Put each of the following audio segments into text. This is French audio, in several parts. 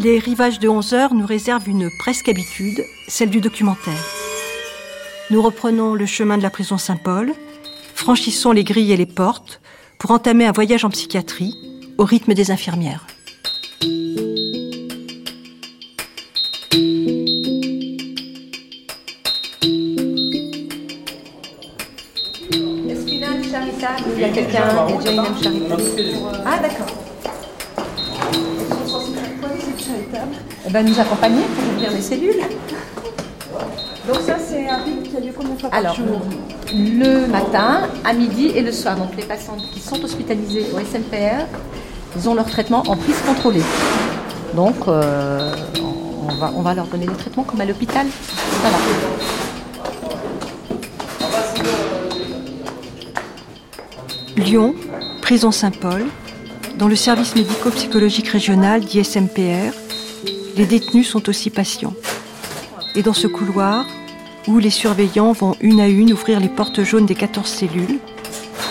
Les rivages de 11 heures nous réservent une presque habitude, celle du documentaire. Nous reprenons le chemin de la prison Saint-Paul, franchissons les grilles et les portes pour entamer un voyage en psychiatrie au rythme des infirmières. Y a quelqu'un, il y a déjà une charitable. Ah d'accord. Eh ben, nous accompagner pour ouvrir les cellules. Donc ça, c'est un rythme qui a lieu combien de fois par Alors, jour le matin, à midi et le soir. Donc les patients qui sont hospitalisés au SMPR, ils ont leur traitement en prise contrôlée. Donc euh, on, va, on va leur donner des traitements comme à l'hôpital. Voilà. Lyon, prison Saint-Paul, dans le service médico-psychologique régional d'ISMPR, les détenus sont aussi patients. Et dans ce couloir, où les surveillants vont une à une ouvrir les portes jaunes des 14 cellules,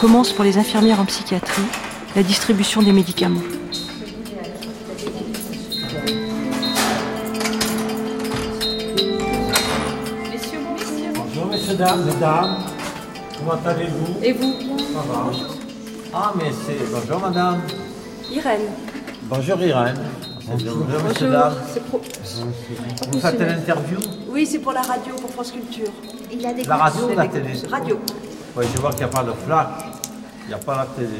commence pour les infirmières en psychiatrie la distribution des médicaments. Bonjour messieurs, dames, mesdames. Comment allez-vous? Et vous? Ça va Ah, mais c'est... Bonjour madame. Irène. Bonjour Irène. Bonjour, pro- Vous faites l'interview Oui, c'est pour la radio, pour France Culture. Il a des La radio ou la télé Radio. Oui, je vois qu'il n'y a pas de flash. Il n'y a pas la télé.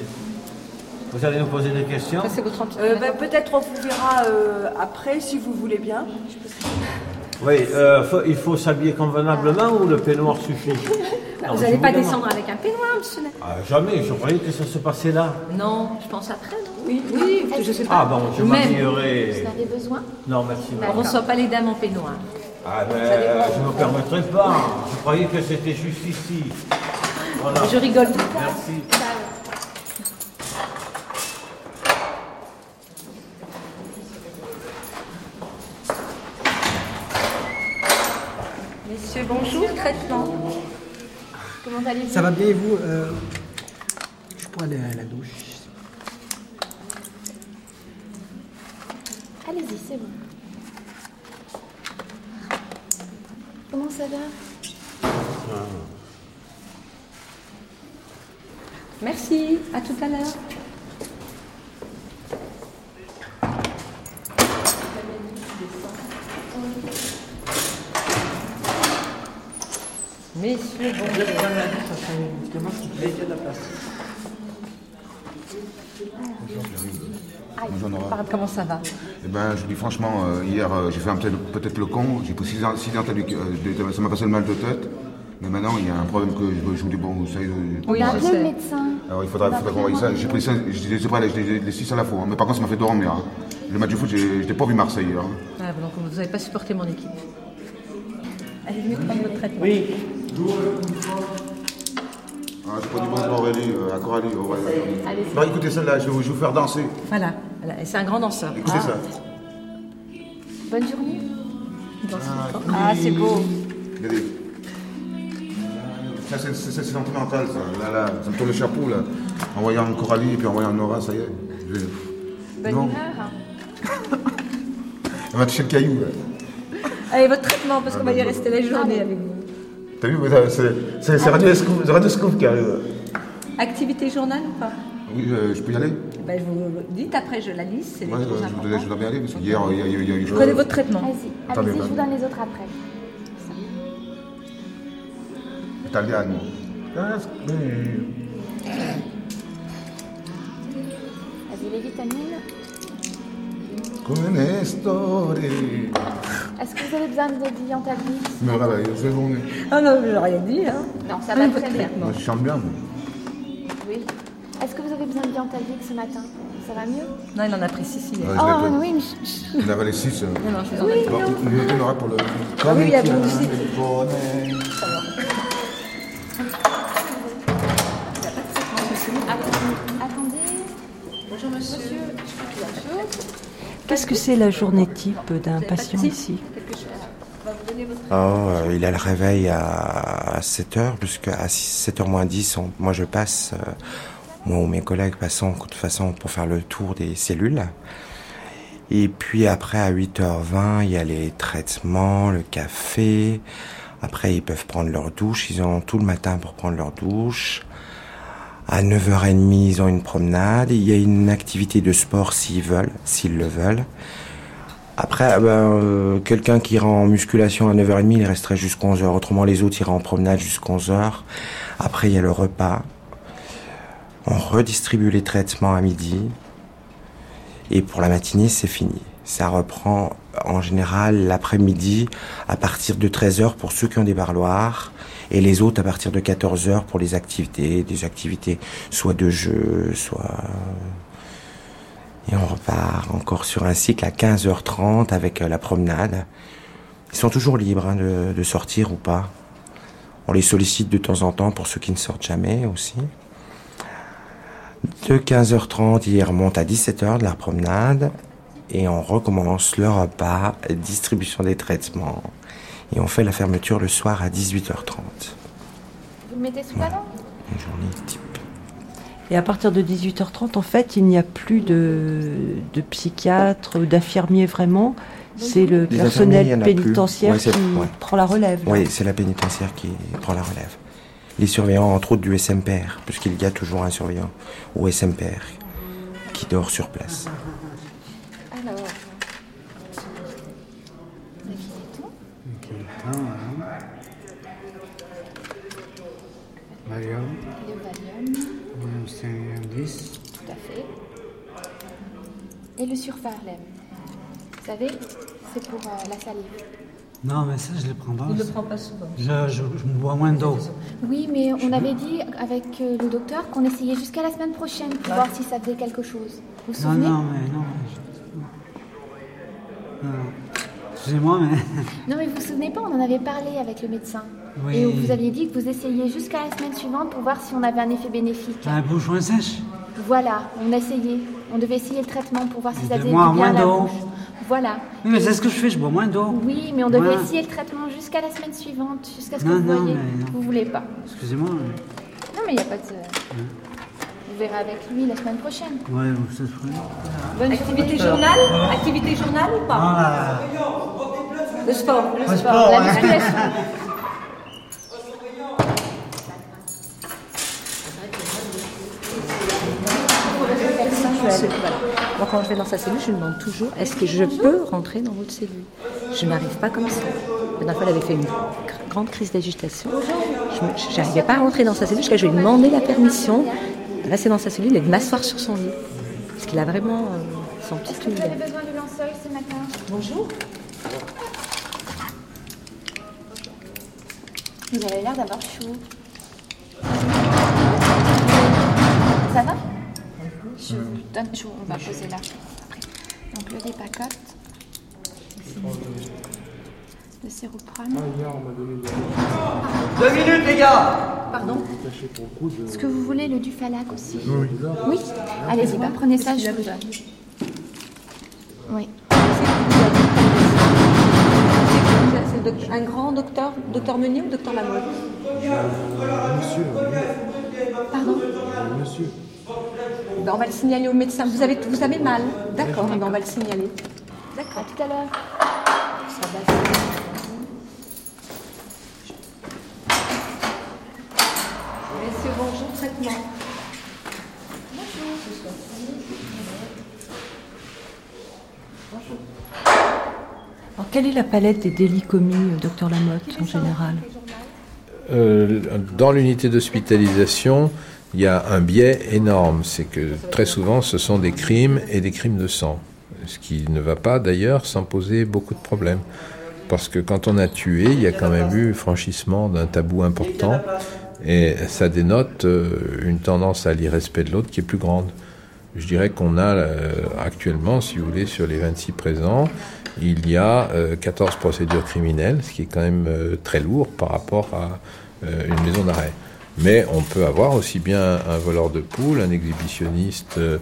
Vous allez nous poser des questions Ça, c'est votre Euh, ben, Peut-être on vous verra euh, après, si vous voulez bien. Oui, euh, faut- il faut s'habiller convenablement ou le peignoir suffit? Non, Vous n'allez pas demande. descendre avec un peignoir, monsieur Ah, Jamais, je croyais que ça se passait là. Non, je pense après, non? Oui, oui, je sais Ah pas. bon, je. Vous m'habillerai. en avez besoin? Non, merci. On ne reçoit pas les dames en peignoir. Ah ben, je ne me permettrai pas. Je croyais que c'était juste ici. Voilà. Je rigole. Merci. Messieurs, bonjour, traitement. Comment allez-vous Ça va bien et vous Euh, Je pourrais aller à la douche. Allez-y, c'est bon. Comment ça va Merci, à tout à l'heure. Messieurs, bonjour. Bonjour Nora. Parle, Comment ça va Eh ben, je vous dis franchement, euh, hier euh, j'ai fait un peut-être le con, j'ai pris 6 ans, six antibiotiques, euh, de- ça m'a passé le mal de tête. Mais maintenant, il y a un problème que je, je vous dis, bon, vous savez. Oui, On a je appelé sais. le médecin. alors il faudra, faudra qu'on voie ça. J'ai pris ça, je les ai pas, les, les 6 à la fois, hein. mais par contre, ça m'a fait dormir. hein. Le match du foot, j'ai- j'étais pas vu Marseille. hein. Ah, donc vous n'avez pas supporté mon équipe. Allez venez prendre votre traitement. Ah, j'ai pas bonjour Aurélie, euh, à Coralie. oh, ouais, ouais. Allez, Non, écoutez celle-là, je vais vous, je vais vous faire danser. Voilà, c'est un grand danseur. Écoutez Ah, ça. bonne journée. Ah, c'est beau. Regardez. Ça, c'est- c'est c'est sentimental, ça. Là, là, ça me tourne le chapeau, là. En voyant Coralie et puis en voyant Nora, ça y est. Je- Bonne Non. humeur. Elle m'a touché le caillou, là. Allez, votre traitement, parce qu'on va y rester la journée avec vous. T'as vu, c'est- Radio Scoop c'est Radio Scoop qui arrive. Activité journal ou pas? Oui, euh, je peux y aller ben, Je vous dites après, je la lise, c'est Ouais, euh, je, je voudrais bien aller, parce qu'hier, il y a, il y a- il y a eu... Prenez votre traitement. Allez-y, Attendez, allez-y, je vous donne les autres après. Italiano. Vas-y, les vitamines. Est-ce que vous avez besoin de Diantablis Je me réveille, journée. Ah non, je n'ai rien dit. Hein. Non, ça va très bien. Moi, je chante bien. Oui. Est-ce que vous avez besoin de Diantablis ce matin Ça va mieux? Non, il en a pris six hier. Ouais, je Oh oui, mais. Il avait les 6. Non, non, je vous en Oui, il en aura pour le... Ah oui, il y a bon aussi. Attendez. Bonjour monsieur. Qu'est-ce que c'est la journée type d'un patient ici? Oh, euh, il a le réveil à 7h, jusqu'à 7h moins 10, on- moi je passe, euh, moi ou mes collègues passons de toute façon pour faire le tour des cellules. Et puis après, à 8h20, il y a les traitements, le café. Après, ils peuvent prendre leur douche. Ils ont tout le matin pour prendre leur douche. À 9h30, ils ont une promenade. Il y a une activité de sport s'ils veulent, s'ils le veulent. Après, ben, euh, quelqu'un qui ira en musculation à 9h30, il resterait jusqu'à 11h. Autrement, les autres iraient en promenade jusqu'à 11h. Après, il y a le repas. On redistribue les traitements à midi. Et pour la matinée, c'est fini. Ça reprend en général l'après-midi à partir de 13h pour ceux qui ont des barloirs et les autres à partir de 14h pour les activités, des activités soit de jeu, soit... Et on repart encore sur un cycle à 15h30 avec euh, la promenade. Ils sont toujours libres hein, de, de sortir ou pas. On les sollicite de temps en temps pour ceux qui ne sortent jamais aussi. De 15h30, ils remontent à 17h de la promenade et on recommence le repas, distribution des traitements et on fait la fermeture le soir à 18h30. Vous le mettez sous la dent? Une journée type. Et à partir de 18h30, en fait, il n'y a plus de, de psychiatre, d'infirmier vraiment. C'est le Les personnel pénitentiaire Ouais, qui ouais. prend la relève. là. Oui, c'est la pénitentiaire qui prend la relève. Les surveillants, entre autres du SMPR, puisqu'il y a toujours un surveillant au SMPR qui dort sur place. Alors. La fille et tout. Ok, attends, voilà. Valium, Le Valium, Valium, c'est un 10. tout à fait. Et le surfarlem. Vous savez, c'est pour euh, la salive. Non, mais ça, je le prends pas. Il ne le prend pas souvent. Je, je, je me bois moins d'eau. Oui, mais on avait dit avec euh, le docteur qu'on essayait jusqu'à la semaine prochaine pour voir si ça faisait quelque chose. Vous vous Non, souvenez non, mais non. je- non. Non. Excusez-moi, mais. Non, mais vous vous souvenez pas, on en avait parlé avec le médecin. Oui. Et vous aviez dit que vous essayiez jusqu'à la semaine suivante pour voir si on avait un effet bénéfique. La bouche moins sèche Voilà, on essayait. On devait essayer le traitement pour voir si ça faisait moins du bien la moins d'eau. bouche. Voilà. Oui, mais c'est ce que je fais, je bois moins d'eau. Oui, mais on devait essayer le traitement jusqu'à la semaine suivante, jusqu'à ce que Non, vous voyez. non. Vous voulez pas. Excusez-moi. mais- Non, mais il n'y a pas de. Vous verrez avec lui la semaine prochaine. Ouais, ça se ferait. Bonne activité journal Activité journal ou pas Ah, Le sport. le sport, La ouais. musculation. Moi, quand je vais dans sa cellule, je lui demande toujours est-ce que je peux rentrer dans votre cellule? Je n'arrive pas comme ça. La dernière fois, elle avait fait une gr- grande crise d'agitation. Je n'arrivais pas à rentrer dans sa cellule jusqu'à ce que je lui ai demandé la permission. Là, c'est dans sa cellule et de m'asseoir sur son lit. Parce qu'il a vraiment euh, son petit Vous univers. avez besoin de linceul ce matin? Bonjour. Vous avez l'air d'avoir chaud. Ça va? Je vous donne. je- on va poser là. Après. Donc le dépacote. Le séroprane. Deux minutes, les gars Pardon Est-ce que vous voulez le dufalac aussi Oui. Oui Allez-y, bah, prenez ça, je vous donne. Oui. C'est un grand docteur, docteur Meunier ou docteur Lamotte Pardon Ben, On va le signaler au médecin. Vous avez, vous avez mal D'accord, ben, on va le signaler. À tout à l'heure. Ça va, c'est- Messieurs, bonjour, traitement. Alors, quelle est la palette des délits commis, euh, docteur Lamotte, en général Euh, dans l'unité d'hospitalisation, il y a un biais énorme. C'est que très souvent, ce sont des crimes et des crimes de sang. Ce qui ne va pas d'ailleurs sans poser beaucoup de problèmes. Parce que quand on a tué, il y a quand même eu franchissement d'un tabou important. Et ça dénote euh, une tendance à l'irrespect de l'autre qui est plus grande. Je dirais qu'on a euh, actuellement, si vous voulez, sur les 26 présents, il y a euh, 14 procédures criminelles, ce qui est quand même euh, très lourd par rapport à euh, une maison d'arrêt. Mais on peut avoir aussi bien un voleur de poules, un exhibitionniste euh,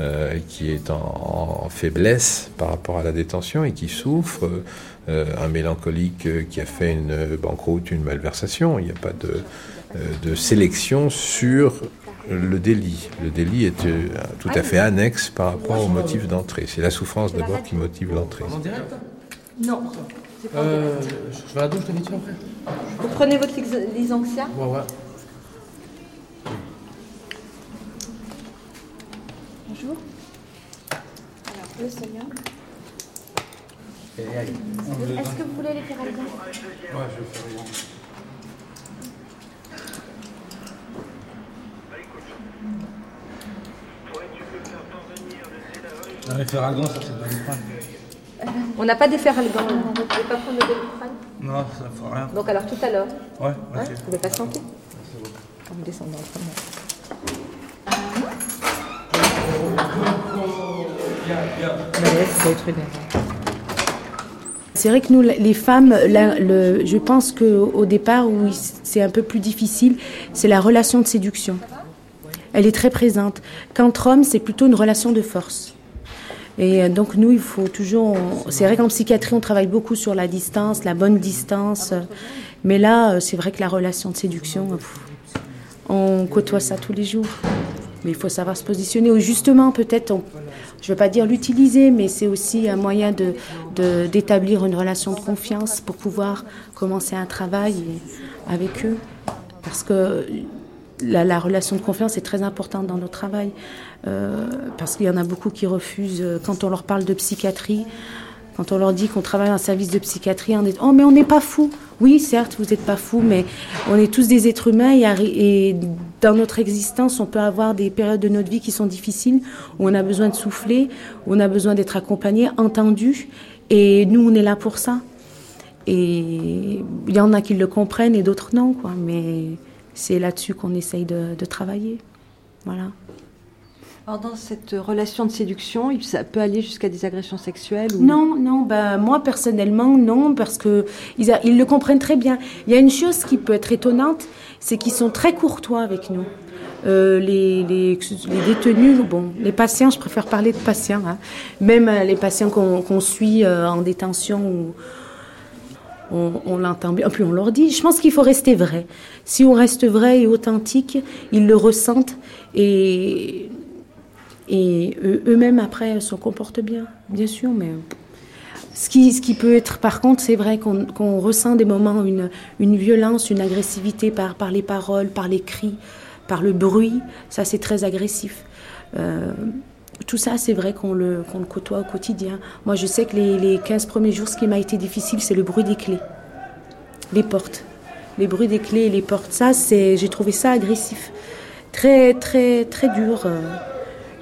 euh, qui est en, faiblesse par rapport à la détention et qui souffre, euh, un mélancolique euh, qui a fait une banqueroute, une malversation. Il n'y a pas de, euh, de sélection sur le délit. Le délit est euh, tout à fait annexe par rapport au motif d'entrée. C'est la souffrance d'abord qui motive l'entrée. En direct Non. euh, Je vais à la douche, je te dis après Vous prenez votre Lysanxia Ouais, ouais. Bonjour. Alors, le sodium. Est-ce que vous voulez les faire à Ouais, je vais faire Ferragon, ça c'est Doliprane. On n'a pas d'efferalgan. Vous ne pouvez pas prendre le doliprane Non, ça ne fait rien. Donc alors tout à l'heure, Ouais, hein, ok. vous pouvez pas sentir Quand vous descendez en premier. C'est vrai que nous, les femmes, la- le- je pense qu'au départ, où c'est un peu plus difficile, c'est la relation de séduction. Elle est très présente. Qu'entre hommes, c'est plutôt une relation de force. Et euh, donc nous, il faut toujours... C'est vrai qu'en psychiatrie, on travaille beaucoup sur la distance, la bonne distance. Mais là, euh, c'est vrai que la relation de séduction, euh, on côtoie ça tous les jours. Mais il faut savoir se positionner. Ou justement, peut-être, je ne veux pas dire l'utiliser, mais c'est aussi un moyen de- d'établir une relation de confiance pour pouvoir commencer un travail avec eux. Parce que la, la relation de confiance est très importante dans notre travail. Euh, parce qu'il y en a beaucoup qui refusent, euh, quand on leur parle de psychiatrie, quand on leur dit qu'on travaille en service de psychiatrie, on est Oh, mais on n'est pas fou. Oui, certes, vous n'êtes pas fou, mais on est tous des êtres humains et, et dans notre existence, on peut avoir des périodes de notre vie qui sont difficiles, où on a besoin de souffler, où on a besoin d'être accompagné, entendu. Et nous, on est là pour ça. Et il y en a qui le comprennent et d'autres non, quoi. Mais c'est là-dessus qu'on essaye de, de travailler. Voilà. Alors dans cette relation de séduction, ça peut aller jusqu'à des agressions sexuelles ou... Non, non, ben, moi personnellement, non, parce que ils, a- ils le comprennent très bien. Il y a une chose qui peut être étonnante, c'est qu'ils sont très courtois avec nous. Euh, les, les, les détenus, bon, les patients, je préfère parler de patients, hein. même euh, les patients qu'on qu'on suit euh, en détention ou on, l'entend bien, puis on leur dit, je pense qu'il faut rester vrai. Si on reste vrai et authentique, ils le ressentent et, et eux- eux-mêmes après se comportent bien, bien sûr, mais ce qui, peut être, par contre, c'est vrai qu'on ressent des moments une, une violence, une agressivité par, par les paroles, par les cris, par le bruit. Ça, c'est très agressif. Euh, tout ça, c'est vrai qu'on le, côtoie au quotidien. Moi, je sais que les, les 15 premiers jours, ce qui m'a été difficile, c'est le bruit des clés, les portes. Les bruits des clés les portes, ça, j'ai trouvé ça agressif. Très, très, très dur. euh.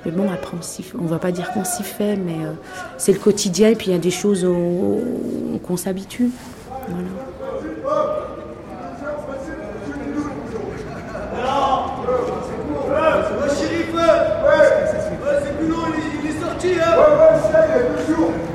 Mais bon, après, on on va pas dire qu'on s'y fait, mais euh, c'est le quotidien et puis il y a des choses qu'on s'habitue. Ouais, shérif, ouais, ouais, c'est plus long, il, il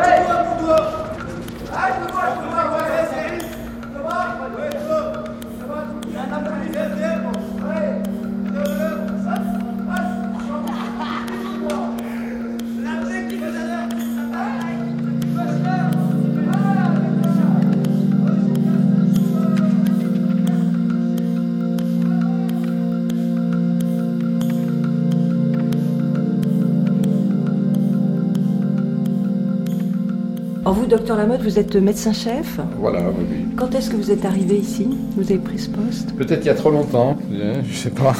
est vous, docteur Lamotte, vous êtes médecin-chef. Voilà, oui, oui. Quand est-ce que vous êtes arrivé ici? Vous avez pris ce poste? Peut-être il y a trop longtemps, je sais pas.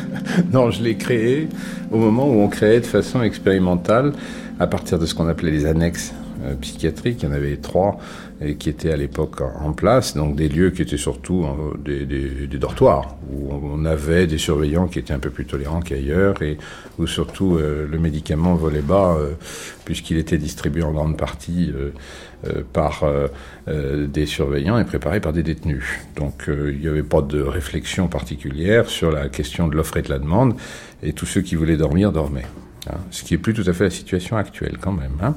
non, je l'ai créé au moment où on créait de façon expérimentale, à partir de ce qu'on appelait les annexes psychiatriques. Il y en avait trois et qui étaient à l'époque en, place, donc des lieux qui étaient surtout euh, des, dortoirs, où on avait des surveillants qui étaient un peu plus tolérants qu'ailleurs, et où surtout euh, le médicament volait bas, euh, puisqu'il était distribué en grande partie euh, euh, par euh, euh, des surveillants et préparé par des détenus. Donc euh, il n'y avait pas de réflexion particulière sur la question de l'offre et de la demande, et tous ceux qui voulaient dormir dormaient. hein. ce qui est plus tout à fait la situation actuelle quand même. hein.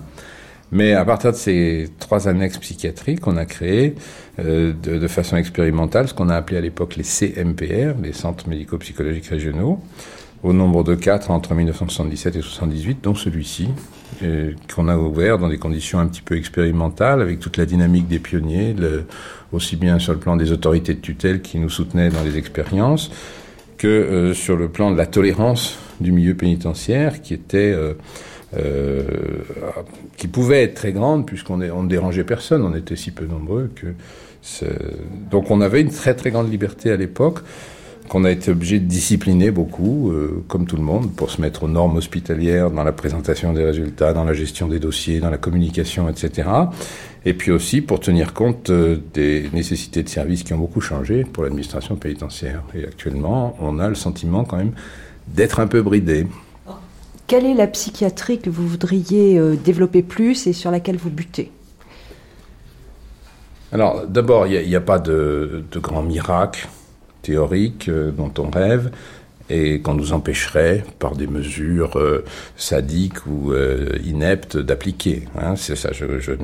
Mais à partir de ces trois annexes psychiatriques, on a créé euh, de, façon expérimentale ce qu'on a appelé à l'époque les CMPR, les centres médico-psychologiques régionaux, au nombre de quatre entre 1977 et 78, dont celui-ci, euh, qu'on a ouvert dans des conditions un petit peu expérimentales, avec toute la dynamique des pionniers, le- aussi bien sur le plan des autorités de tutelle qui nous soutenaient dans les expériences, que euh, sur le plan de la tolérance du milieu pénitentiaire, qui était euh, euh, qui pouvait être très grande puisqu'on ne dérangeait personne, on était si peu nombreux que donc on avait une très très grande liberté à l'époque qu'on a été obligé de discipliner beaucoup, euh, comme tout le monde, pour se mettre aux normes hospitalières dans la présentation des résultats, dans la gestion des dossiers, dans la communication, etc. Et puis aussi pour tenir compte euh, des nécessités de service qui ont beaucoup changé pour l'administration pénitentiaire. Et actuellement, on a le sentiment quand même d'être un peu bridé. Quelle est la psychiatrie que vous voudriez euh, développer plus et sur laquelle vous butez? Alors, d'abord, il n'y a, pas de, grand miracle théorique euh, dont on rêve et qu'on nous empêcherait, par des mesures euh, sadiques ou ineptes, d'appliquer. hein. C'est ça.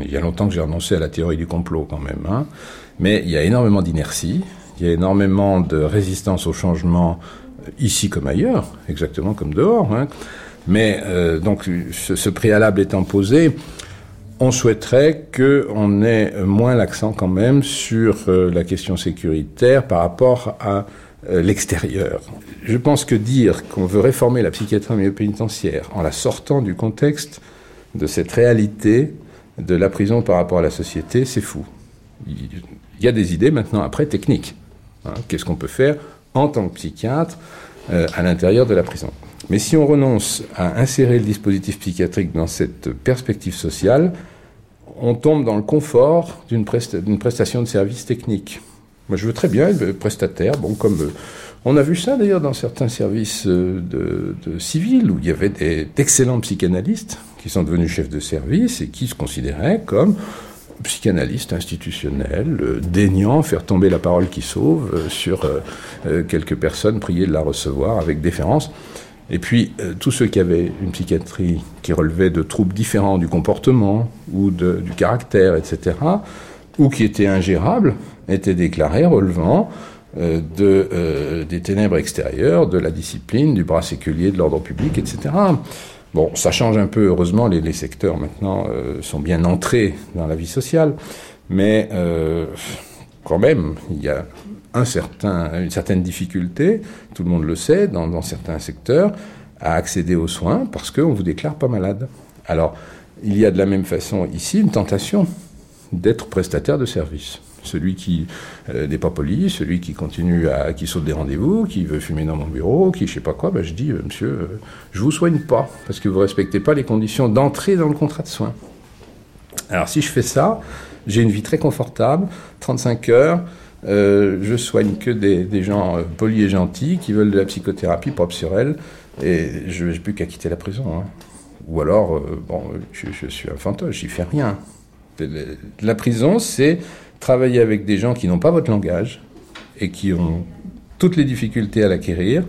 il y a longtemps que j'ai renoncé à la théorie du complot, quand même. hein. Mais il y a énormément d'inertie, il y a énormément de résistance au changement, ici comme ailleurs, exactement comme dehors. hein. Mais euh, donc, ce, préalable étant posé, on souhaiterait qu'on ait moins l'accent quand même sur euh, la question sécuritaire par rapport à euh, l'extérieur. Je pense que dire qu'on veut réformer la psychiatrie pénitentiaire en la sortant du contexte de cette réalité de la prison par rapport à la société, c'est fou. Il y a des idées maintenant après techniques. hein. Qu'est-ce qu'on peut faire en tant que psychiatre euh, à l'intérieur de la prison Mais si on renonce à insérer le dispositif psychiatrique dans cette perspective sociale, on tombe dans le confort d'une presta- d'une prestation de service technique. Moi, je veux très bien être prestataire, bon, comme euh, on a vu ça d'ailleurs dans certains services euh, de, de civils où il y avait d'excellents psychanalystes qui sont devenus chefs de service et qui se considéraient comme psychanalystes institutionnels, euh, daignant faire tomber la parole qui sauve euh, sur euh, quelques personnes priées de la recevoir avec déférence. Et puis, tous ceux qui avaient une psychiatrie qui relevait de troubles différents du comportement ou du caractère, etc., ou qui étaient ingérables, étaient déclarés relevant de, des ténèbres extérieures, de la discipline, du bras séculier, de l'ordre public, etc. Bon, ça change un peu, heureusement, les, secteurs maintenant euh, sont bien entrés dans la vie sociale, mais euh, quand même, il y a un certain, une certaine difficulté, tout le monde le sait, dans, dans certains secteurs, à accéder aux soins parce qu'on vous déclare pas malade. Alors, il y a de la même façon ici une tentation d'être prestataire de service. Celui qui euh, n'est pas poli, celui qui continue à, qui saute des rendez-vous, qui veut fumer dans mon bureau, qui je sais pas quoi, ben je dis, euh, monsieur, euh, je vous soigne pas parce que vous respectez pas les conditions d'entrée dans le contrat de soins. Alors si je fais ça, j'ai une vie très confortable, 35 heures, je soigne que des, gens polis et gentils qui veulent de la psychothérapie propre sur elles, et je n'ai plus qu'à quitter la prison. hein. Ou alors, bon, je, je suis un fantoche, j'y fais rien. La prison, c'est travailler avec des gens qui n'ont pas votre langage et qui ont toutes les difficultés à l'acquérir,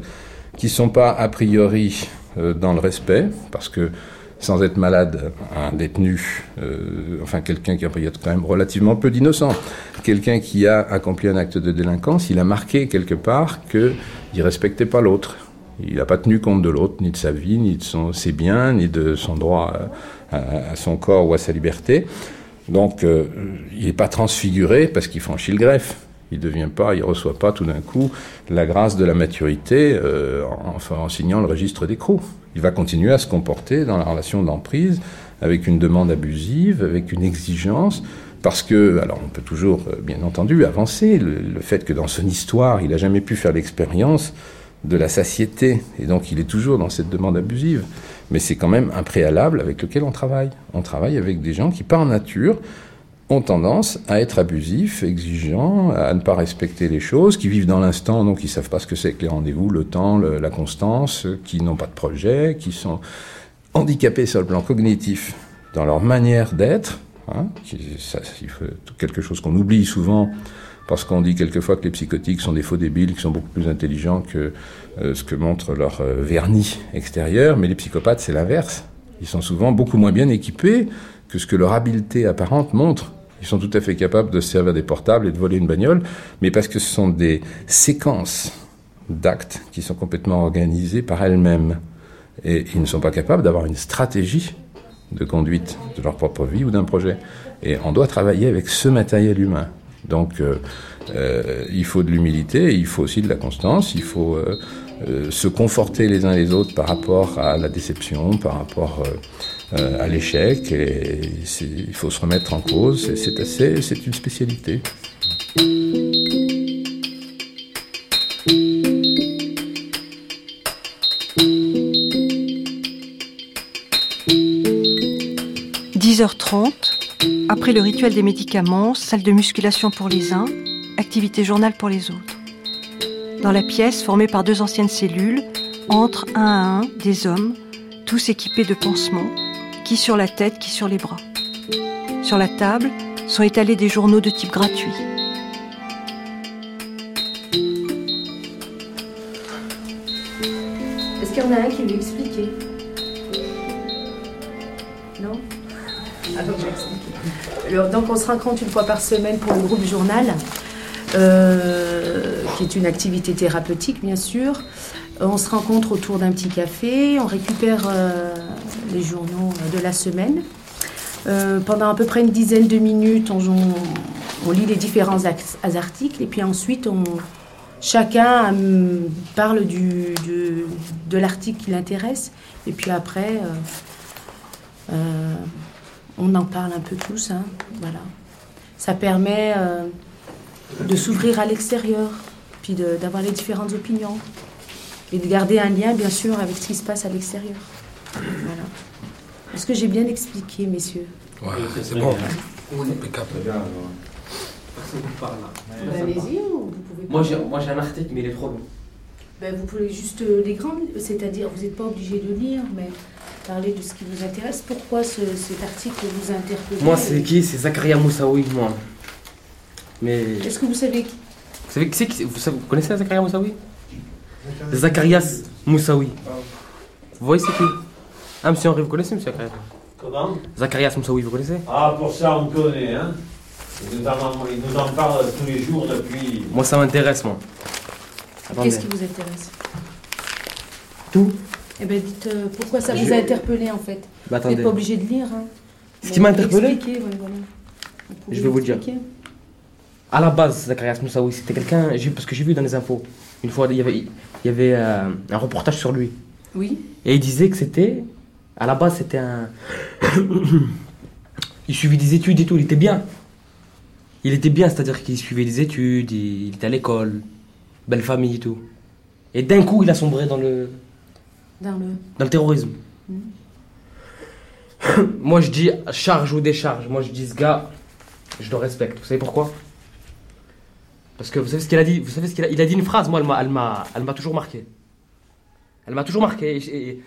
qui sont pas a priori euh, dans le respect, parce que sans être malade, un détenu, euh, enfin quelqu'un qui a quand même relativement peu d'innocents, quelqu'un qui a accompli un acte de délinquance, il a marqué quelque part qu'il ne respectait pas l'autre. Il n'a pas tenu compte de l'autre, ni de sa vie, ni de son, ses biens, ni de son droit à son corps ou à sa liberté. Donc, euh, il n'est pas transfiguré parce qu'il franchit le greffe. Il devient pas, il reçoit pas tout d'un coup la grâce de la maturité euh, en signant le registre d'écrou. Il va continuer à se comporter dans la relation d'emprise avec une demande abusive, avec une exigence, parce que, alors on peut toujours, euh, bien entendu, avancer le, le fait que dans son histoire, il n'a jamais pu faire l'expérience de la satiété. Et donc il est toujours dans cette demande abusive. Mais c'est quand même un préalable avec lequel on travaille. On travaille avec des gens qui, par nature, ont tendance à être abusifs, exigeants, à ne pas respecter les choses, qui vivent dans l'instant, donc ils savent pas ce que c'est que les rendez-vous, le temps, la constance, qui n'ont pas de projet, qui sont handicapés sur le plan cognitif dans leur manière d'être. Hein, quelque chose qu'on oublie souvent parce qu'on dit quelquefois que les psychotiques sont des faux débiles, qui sont beaucoup plus intelligents que euh, ce que montre leur euh, vernis extérieur, mais les psychopathes, c'est l'inverse. Ils sont souvent beaucoup moins bien équipés que ce que leur habileté apparente montre. Ils sont tout à fait capables de se servir des portables et de voler une bagnole, mais parce que ce sont des séquences d'actes qui sont complètement organisées par elles-mêmes. Et ils ne sont pas capables d'avoir une stratégie de conduite de leur propre vie ou d'un projet. Et on doit travailler avec ce matériel humain. Donc euh, euh, il faut de l'humilité, il faut aussi de la constance, il faut euh, se conforter les uns les autres par rapport à la déception, par rapport à l'échec. Et il faut se remettre en cause. C'est assez, c'est une spécialité. 10h30, après le rituel des médicaments, salle de musculation pour les uns, activité journal pour les autres. Dans la pièce, formée par deux anciennes cellules, entrent un à un des hommes, tous équipés de pansements, qui sur la tête, qui sur les bras. Sur la table sont étalés des journaux de type gratuit. On se rencontre une fois par semaine pour le groupe journal, euh, qui est une activité thérapeutique, bien sûr. Euh, On se rencontre autour d'un petit café, on récupère euh, les journaux de la semaine. Pendant à peu près une dizaine de minutes, on, lit les différents articles et puis ensuite, chacun parle de l'article qui l'intéresse. Et puis après, on en parle un peu tous. hein, voilà. Ça permet euh, de s'ouvrir à l'extérieur, puis d'avoir les différentes opinions. Et de garder un lien, bien sûr, avec ce qui se passe à l'extérieur. Voilà. Est-ce que j'ai bien expliqué, messieurs? Ouais, c'est bon. Impeccable. Allez-y, ou vous pouvez Moi j'ai, moi j'ai un article, mais il est trop long. Ben, vous pouvez juste euh, les grandes, c'est-à-dire vous n'êtes pas obligé de lire, mais parler de ce qui vous intéresse. Pourquoi ce- cet article vous interpelle Moi c'est qui? C'est Zakaria Moussaoui, moi. Mais. Est-ce que vous savez qui? Vous savez qui c'est qui- vous, savez- vous connaissez Zakaria Moussaoui? Zacharias Moussaoui. Vous voyez c'est qui? Ah, monsieur Henri, vous connaissez monsieur Comment? Zacharias Moussaoui, vous connaissez? Ah, pour ça, on connaît, hein. Il nous en, il nous en parle tous les jours depuis. Moi ça m'intéresse, moi. Qu'est-ce qui vous intéresse? Tout. Eh bien, dites euh, pourquoi ça vous a interpellé en fait. Bah, vous n'êtes pas obligé de lire. Hein. Ce qui m'a interpellé ouais, voilà. Je vais vous le dire. À la base, Zacharias Moussaoui, c'était quelqu'un, parce que j'ai vu dans les infos, une fois, il y avait, il y avait euh, un reportage sur lui. Oui. Et il disait que c'était, à la base, c'était un. il suivait des études et tout, il était bien. Il était bien, c'est-à-dire qu'il suivait des études, il était à l'école, belle famille et tout. Et d'un coup, il a sombré dans le, Dans le. dans le terrorisme. Moi, je dis charge ou décharge. Moi, je dis ce gars, je le respecte. Vous savez pourquoi? Parce que vous savez ce qu'il a dit Vous savez ce qu'il a Il a dit une phrase, moi, elle m'a, elle toujours marqué. Elle m'a toujours marqué. Et, et-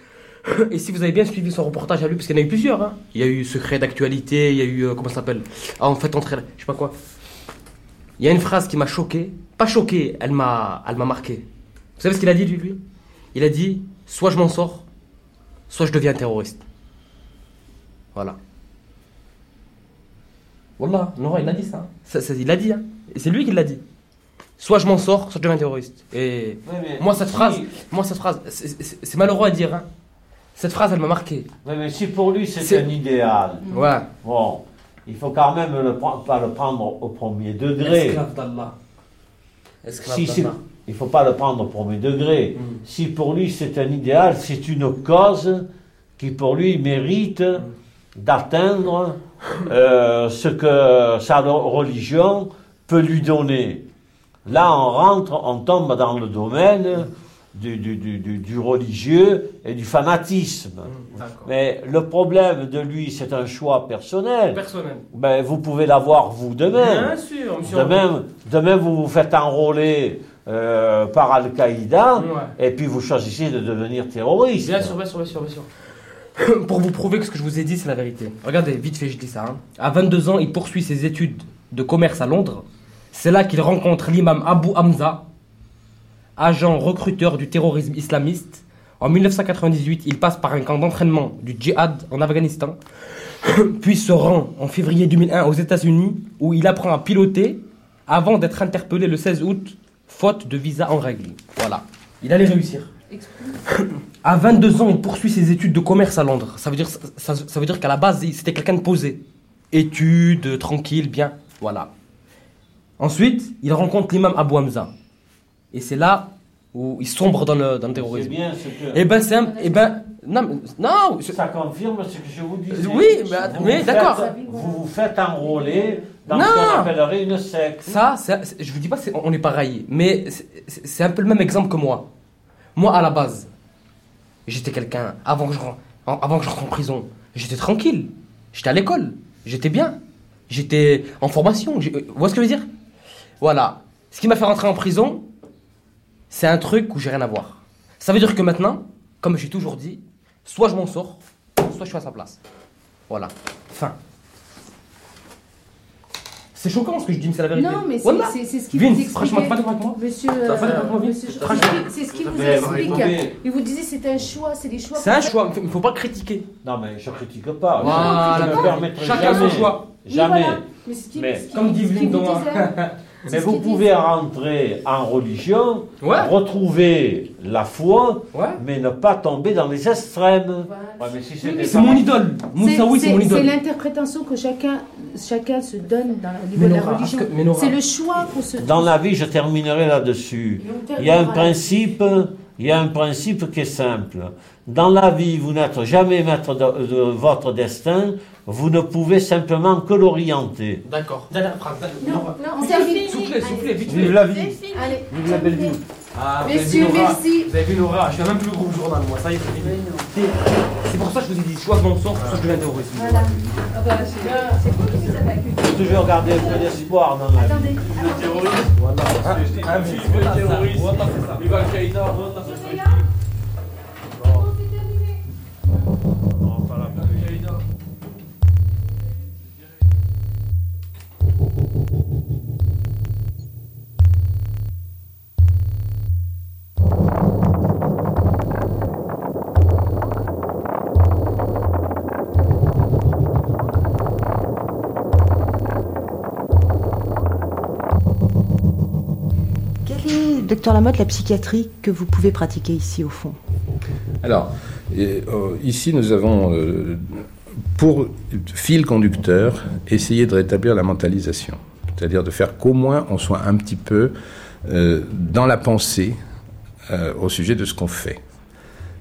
et si vous avez bien suivi son reportage à lui, parce qu'il y en a eu plusieurs, hein. il y a eu Secret d'actualité, il y a eu, euh, comment ça s'appelle? Ah, en fait, entrer, je sais pas quoi. Il y a une phrase qui m'a choqué. Pas choqué, elle m'a, elle m'a marqué. Vous savez ce qu'il a dit, lui? Il a dit soit je m'en sors, soit je deviens terroriste. Voilà. Wallah, non, il a dit ça. Ça, ça, il a dit, hein. C'est lui qui l'a dit. Soit je m'en sors, soit je deviens terroriste. Et Ouais, moi, cette si- phrase, moi, cette phrase, c'est- malheureux à dire, hein. Cette phrase, elle m'a marqué. Ouais, mais si pour lui c'est un idéal, Ouais. bon, il faut quand même le, pas le prendre au premier degré. Esclave d'Allah. Esclave Si, si- d'Allah. Il ne faut pas le prendre au premier degré. Mm. Si pour lui c'est un idéal, c'est une cause qui pour lui mérite Mm. d'atteindre euh, ce que sa religion peut lui donner. Là, on rentre, on tombe dans le domaine du, du- du- du- du religieux et du fanatisme. Mmh, Mais le problème de lui, c'est un choix personnel. Personnel. Ben, vous pouvez l'avoir vous de même. Bien sûr, monsieur. De même, de même, vous vous faites enrôler euh, par Al-Qaïda et puis vous choisissez de devenir terroriste. Bien sûr, bien sûr, bien sûr, bien sûr. Pour vous prouver que ce que je vous ai dit, c'est la vérité. Regardez, vite fait, je dis ça. hein. À 22 ans, il poursuit ses études de commerce à Londres. C'est là qu'il rencontre l'imam Abu Hamza, agent recruteur du terrorisme islamiste. En 1998, il passe par un camp d'entraînement du djihad en Afghanistan, puis se rend en février 2001 aux États-Unis, où il apprend à piloter avant d'être interpellé le 16 août, faute de visa en règle. Voilà. Il allait réussir. À 22 ans, il poursuit ses études de commerce à Londres. Ça veut dire, ça, ça veut dire qu'à la base, c'était quelqu'un de posé. Études, tranquille, bien. Voilà. Ensuite, il rencontre l'imam Abu Hamza. Et c'est là où il sombre dans le, dans le terrorisme. C'est bien ce que- Eh ben, c'est un. Eh ben. Non. Ça confirme ce que je vous dis. Oui, mais, mais d'accord. Vous vous faites enrôler dans Non. ce qu'on appellerait une secte. Ça, je vous dis pas c'est- on est pareil, mais c'est- un peu le même exemple que moi. Moi, à la base, j'étais quelqu'un, avant, que je rentre- en- avant que je rentre en prison, j'étais tranquille. J'étais à l'école. J'étais bien. J'étais en formation. j'ai- Vous voyez ce que je veux dire? Voilà. Ce qui m'a fait rentrer en prison, c'est un truc où j'ai rien à voir. Ça veut dire que maintenant, comme j'ai toujours dit, soit je m'en sors, soit je suis à sa place. Voilà. Fin. C'est choquant ce que je dis, mais c'est la vérité. Non, mais c'est Voilà. c'est- c'est ce qu'il Vince, vous franchement, pas moi. Monsieur, euh, Vince. monsieur- c'est Franchement. c'est ce qu'il vous explique. Il vous disait c'est un choix, c'est des choix. C'est un choix, il ne faut pas critiquer. Non, mais je critique pas. Voilà. je ne me permettrai Chacun jamais. son choix. Jamais. Oui, voilà. Mais ce qui- Mais- ce qui- Comme dit ce Mais C'est vous pouvez rentrer en religion, Ouais. retrouver la foi, Ouais. mais ne pas tomber dans les extrêmes. Ouais, mais si c'était C'est mon idole. Moussaoui, c'est mon C'est idole. l'interprétation que chacun, chacun se donne dans, au niveau de la religion. C'est le choix qu'on se. Dans la vie, je terminerai là-dessus. Il y a un principe, il y a un principe qui est simple. Dans la vie, vous n'êtes jamais maître de, de votre destin. Vous ne pouvez simplement que l'orienter. D'accord. Non, non, c'est fini. Soufflez, soufflez, vite. Vive la vie. Allez, Vive la belle vie. Ah, Messieurs, merci. Vous avez vu Nora, je suis même plus groupe journal, moi, ça y est, c'est fini. C'est- C'est pour ça que je vous ai dit, soit je m'en sors, soit je deviens terroriste. Voilà. Ah bah, c'est bien. C'est cool que vous avez toujours garder un peu d'espoir dans la vie. Attendez. Un film de terroriste. Viva Al-Qaïda. Quelle est, docteur Lamotte, la psychiatrie que vous pouvez pratiquer ici au fond Alors, euh, ici, nous avons, euh, pour fil conducteur, essayé de rétablir la mentalisation. C'est-à-dire de faire qu'au moins on soit un petit peu euh, dans la pensée au sujet de ce qu'on fait.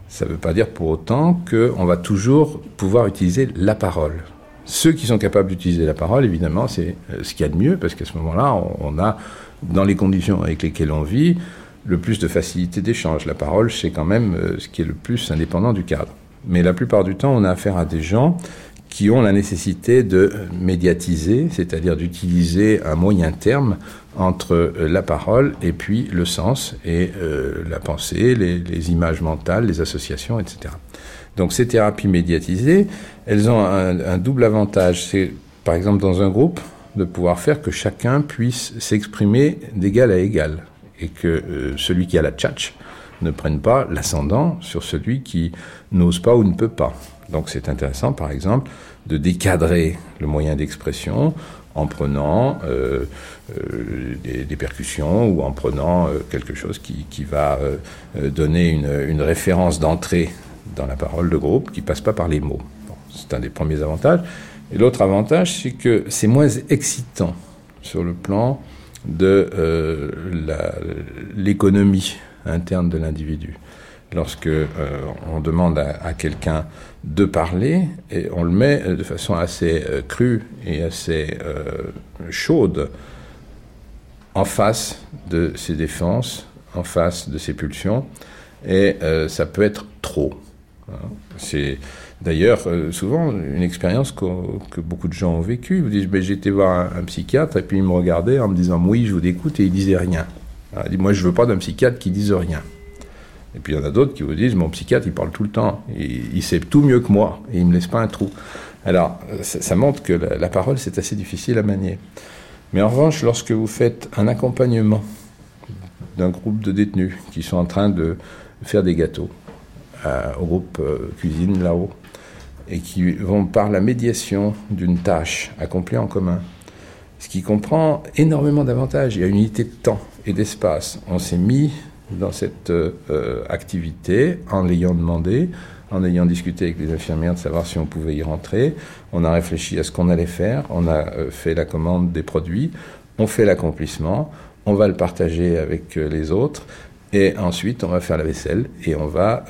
Ça ne veut pas dire pour autant qu'on va toujours pouvoir utiliser la parole. Ceux qui sont capables d'utiliser la parole, évidemment, c'est ce qu'il y a de mieux, parce qu'à ce moment-là, on a, dans les conditions avec lesquelles on vit, le plus de facilité d'échange. La parole, c'est quand même euh, ce qui est le plus indépendant du cadre. Mais la plupart du temps, on a affaire à des gens qui ont la nécessité de médiatiser, c'est-à-dire d'utiliser un moyen terme entre euh, la parole et puis le sens et euh, la pensée, les, images mentales, les associations, etc. Donc ces thérapies médiatisées, elles ont un, un double avantage. C'est, par exemple, dans un groupe, de pouvoir faire que chacun puisse s'exprimer d'égal à égal et que euh, celui qui a la tchatch ne prenne pas l'ascendant sur celui qui n'ose pas ou ne peut pas. Donc c'est intéressant, par exemple, de décadrer le moyen d'expression en prenant euh, euh, des, percussions ou en prenant quelque chose qui, qui va donner une, une référence d'entrée dans la parole de groupe qui passe pas par les mots. C'est un des premiers avantages. Et l'autre avantage, c'est que c'est moins excitant sur le plan de euh, l'économie interne de l'individu. Lorsque euh, on demande à, quelqu'un de parler, et on le met de façon assez euh, crue et assez euh, chaude en face de ses défenses, en face de ses pulsions, et euh, ça peut être trop. hein. C'est d'ailleurs euh, souvent une expérience que, beaucoup de gens ont vécue. Vous disent, Ben, j'étais voir un, psychiatre et puis il me regardait en me disant, oui, je vous écoute et il disait rien. Il dit, moi, je veux pas d'un psychiatre qui dise rien. Et puis il y en a d'autres qui vous disent, mon psychiatre, il parle tout le temps, il, sait tout mieux que moi, et il me laisse pas un trou. Alors, ça, montre que la, la parole, c'est assez difficile à manier. Mais en revanche, lorsque vous faites un accompagnement d'un groupe de détenus qui sont en train de faire des gâteaux euh, au groupe euh, cuisine là-haut, et qui vont par la médiation d'une tâche accomplie en commun, ce qui comprend énormément d'avantages. Il y a une unité de temps et d'espace. On s'est mis dans cette euh, activité en l'ayant demandé, en ayant discuté avec les infirmières de savoir si on pouvait y rentrer. On a réfléchi à ce qu'on allait faire. On a euh, fait la commande des produits. On fait l'accomplissement. On va le partager avec euh, les autres. Et ensuite, on va faire la vaisselle et on va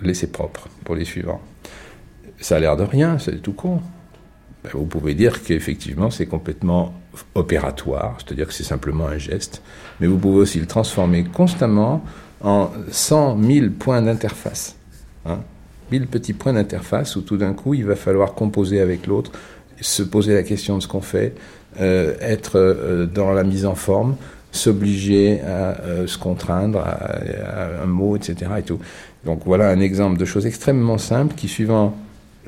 laisser propre pour les suivants. Ça a l'air de rien, c'est tout con. Ben, vous pouvez dire qu'effectivement c'est complètement opératoire, c'est-à-dire que c'est simplement un geste, mais vous pouvez aussi le transformer constamment en 100 000 points d'interface. Hein 1000 petits points d'interface où tout d'un coup il va falloir composer avec l'autre, se poser la question de ce qu'on fait, euh, être euh, dans la mise en forme, s'obliger à euh, se contraindre à, un mot, etc. Et tout. Donc voilà un exemple de choses extrêmement simples qui, suivant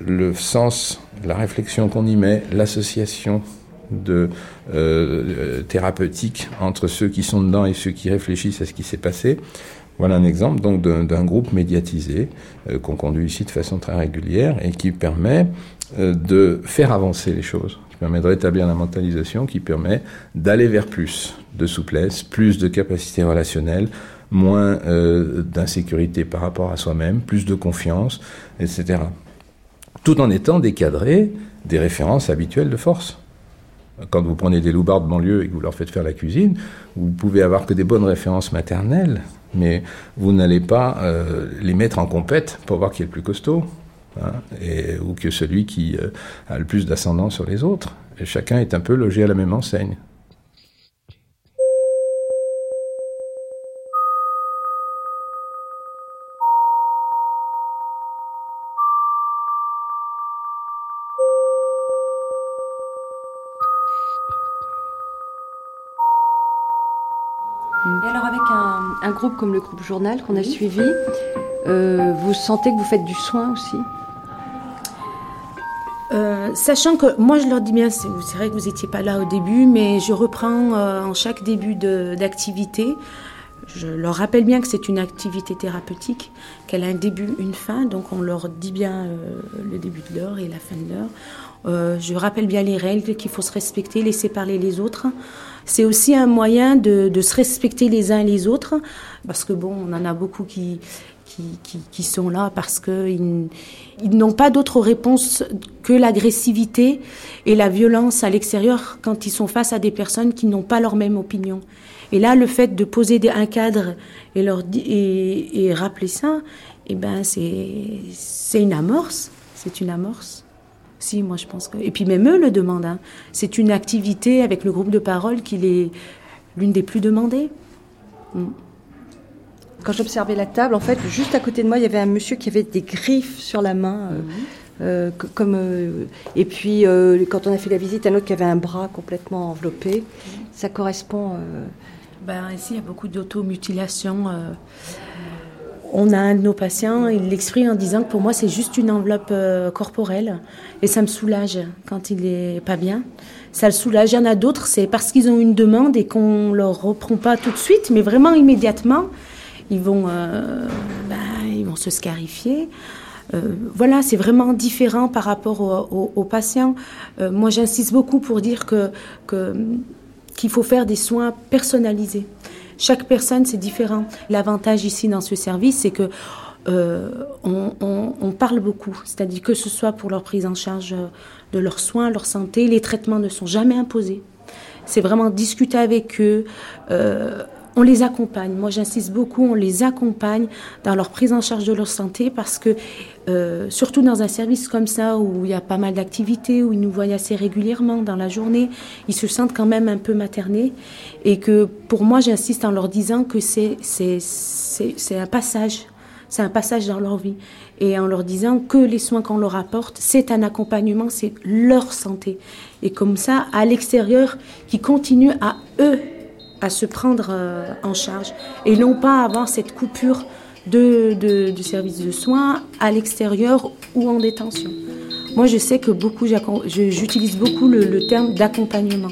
le sens, la réflexion qu'on y met, l'association de euh, thérapeutique entre ceux qui sont dedans et ceux qui réfléchissent à ce qui s'est passé. Voilà un exemple donc d'un groupe médiatisé euh, qu'on conduit ici de façon très régulière et qui permet euh, de faire avancer les choses, qui permet de rétablir la mentalisation, qui permet d'aller vers plus de souplesse, plus de capacité relationnelle, moins euh, d'insécurité par rapport à soi-même, plus de confiance, etc tout en étant décadré des références habituelles de force. Quand vous prenez des loupards de banlieue et que vous leur faites faire la cuisine, vous pouvez avoir que des bonnes références maternelles, mais vous n'allez pas euh, les mettre en compète pour voir qui est le plus costaud, hein, ou que celui qui euh, a le plus d'ascendant sur les autres. Chacun est un peu logé à la même enseigne. Comme le groupe Journal qu'on a suivi, euh, vous sentez que vous faites du soin aussi? Euh, sachant que moi je leur dis bien, c'est vrai que vous n'étiez pas là au début, mais je reprends euh, en chaque début d'activité. Je leur rappelle bien que c'est une activité thérapeutique, qu'elle a un début, une fin, donc on leur dit bien euh, le début de l'heure et la fin de l'heure. Euh, je rappelle bien les règles, qu'il faut se respecter, laisser parler les autres. C'est aussi un moyen de, se respecter les uns les autres, parce que bon, on en a beaucoup qui, sont là parce qu'ils ils n'ont pas d'autre réponse que l'agressivité et la violence à l'extérieur quand ils sont face à des personnes qui n'ont pas leur même opinion. Et là, le fait de poser un cadre et, leur, rappeler ça, eh ben c'est une amorce. C'est une amorce. Si, moi je pense que. Et puis même eux le demandent. hein. C'est une activité avec le groupe de parole qui est l'une des plus demandées. Mm. Quand j'observais la table, en fait, juste à côté de moi, il y avait un monsieur qui avait des griffes sur la main. euh, euh, co- comme, euh, et puis, euh, quand on a fait la visite, un autre qui avait un bras complètement enveloppé. Ça correspond. euh, Ben, ici, il y a beaucoup d'automutilation. On a un de nos patients, il l'exprime en disant que pour moi, c'est juste une enveloppe euh, corporelle. Et ça me soulage quand il est pas bien. Ça le soulage. Il y en a d'autres, c'est parce qu'ils ont une demande et qu'on leur reprend pas tout de suite, mais vraiment immédiatement, ils vont, euh, ben, ils vont se scarifier. Euh, voilà, c'est vraiment différent par rapport au- au- aux patients. Moi, j'insiste beaucoup pour dire que qu'il faut faire des soins personnalisés. Chaque personne, c'est différent. L'avantage ici dans ce service, c'est que euh, on, parle beaucoup, c'est-à-dire que ce soit pour leur prise en charge de leurs soins, leur santé, les traitements ne sont jamais imposés. C'est vraiment discuter avec eux. Euh, on les accompagne. Moi, j'insiste beaucoup, on les accompagne dans leur prise en charge de leur santé parce que, euh, surtout dans un service comme ça où il y a pas mal d'activités, où ils nous voient assez régulièrement dans la journée, ils se sentent quand même un peu maternés. Et que pour moi, j'insiste en leur disant que c'est, un passage. C'est un passage dans leur vie. Et en leur disant que les soins qu'on leur apporte, c'est un accompagnement, c'est leur santé. Et comme ça, à l'extérieur, qui continuent à eux à se prendre euh, en charge et non pas avoir cette coupure de, de, de de soins à l'extérieur ou en détention. Moi, je sais que beaucoup, j'utilise beaucoup le terme d'accompagnement.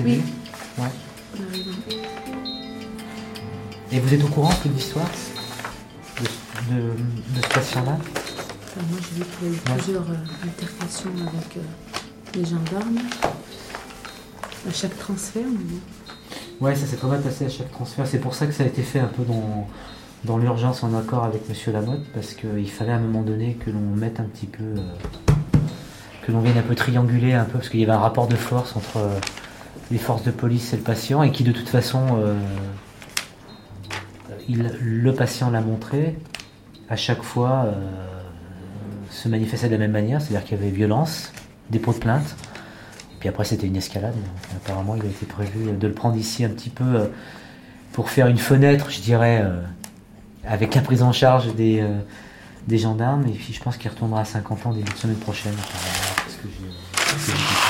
Ouais. Et vous êtes au courant de l'histoire de, de, de ce patient-là? Enfin, moi, j'ai vu qu'il y a eu Ouais. plusieurs euh, altercations avec euh, les gendarmes à chaque transfert. mais. Ouais, ça s'est très mal passé à chaque transfert. C'est pour ça que ça a été fait un peu dans, dans l'urgence en accord avec Monsieur Lamotte, parce qu'il fallait à un moment donné que l'on mette un petit peu. euh, que l'on vienne un peu trianguler un peu, parce qu'il y avait un rapport de force entre euh, les forces de police et le patient, et qui de toute façon. euh, il, le patient l'a montré, à chaque fois euh, se manifestait de la même manière, c'est-à-dire qu'il y avait violence, dépôt de plainte, et puis après c'était une escalade. Apparemment il a été prévu de le prendre ici un petit peu euh, pour faire une fenêtre, je dirais, avec la prise en charge des, gendarmes, et puis je pense qu'il retournera à 50 ans début de semaine prochaine. que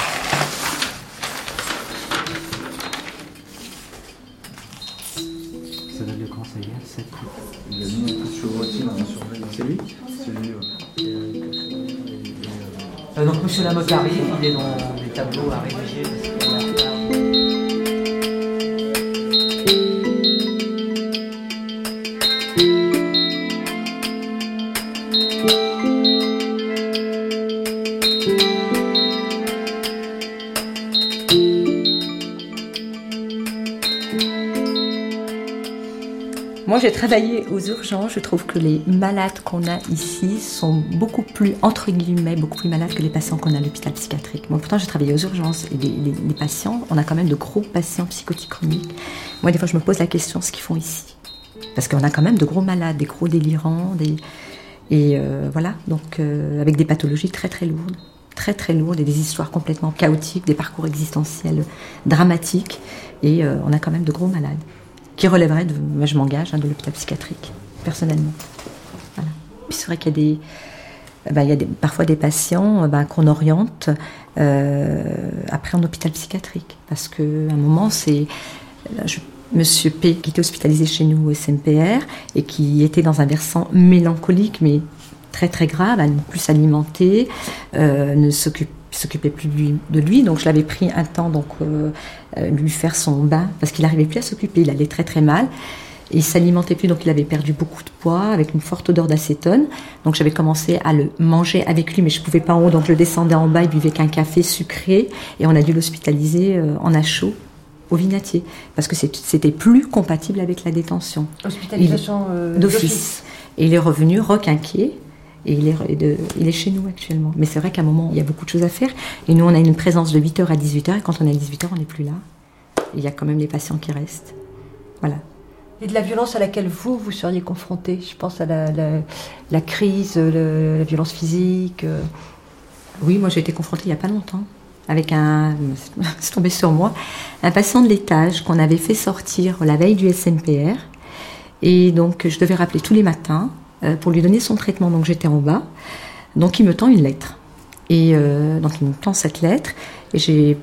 donc Monsieur Lamotte arrive, il est dans des tableaux à rédiger. J'ai travaillé aux urgences. Je trouve que les malades qu'on a ici sont beaucoup plus, entre guillemets, beaucoup plus malades que les patients qu'on a à l'hôpital psychiatrique. Moi, pourtant, j'ai travaillé aux urgences et les, patients, on a quand même de gros patients psychotiques chroniques. Moi, des fois, je me pose la question ce qu'ils font ici. Parce qu'on a quand même de gros malades, des gros délirants, des... euh, voilà, donc euh, avec des pathologies très très lourdes, très très lourdes et des histoires complètement chaotiques, des parcours existentiels dramatiques. Et euh, on a quand même de gros malades qui moi je m'engage, hein, de l'hôpital psychiatrique, personnellement. Voilà. Puis c'est vrai qu'il y a des, ben, il y a des- parfois des patients ben, qu'on oriente euh, après en hôpital psychiatrique. Parce qu'à un moment, c'est. Monsieur P, qui était hospitalisé chez nous au SMPR et qui était dans un versant mélancolique, mais très très grave, à ne plus s'alimenter, euh, ne s'occupait plus de lui, de lui. Donc je l'avais pris un temps donc euh, euh, lui faire son bain parce qu'il n'arrivait plus à s'occuper, il allait très très mal. Et il s'alimentait plus, donc il avait perdu beaucoup de poids avec une forte odeur d'acétone. Donc j'avais commencé à le manger avec lui, mais je pouvais pas en haut, donc je descendais en bas, il buvait qu'un café sucré, et on a dû l'hospitaliser euh, en à chaud au Vinatier, parce que c'était plus compatible avec la détention. Hospitalisation, d'office. Et il est revenu requinqué. Et il est, re- de- il est chez nous actuellement. Mais c'est vrai qu'à un moment, il y a beaucoup de choses à faire. Et nous, on a une présence de 8h à 18h. Et quand on est à 18h, on n'est plus là. Et il y a quand même les patients qui restent. Voilà. Et de la violence à laquelle vous, vous seriez confronté Je pense à la, la- la crise, le- la violence physique. euh. Oui, moi j'ai été confrontée il n'y a pas longtemps avec un, c'est tombé sur moi, un patient de l'étage qu'on avait fait sortir la veille du SMPR. Et donc je devais rappeler tous les matins pour lui donner son traitement. Donc j'étais en bas. Donc il me tend une lettre. Et euh, donc il me tend cette lettre. Et j'ai eu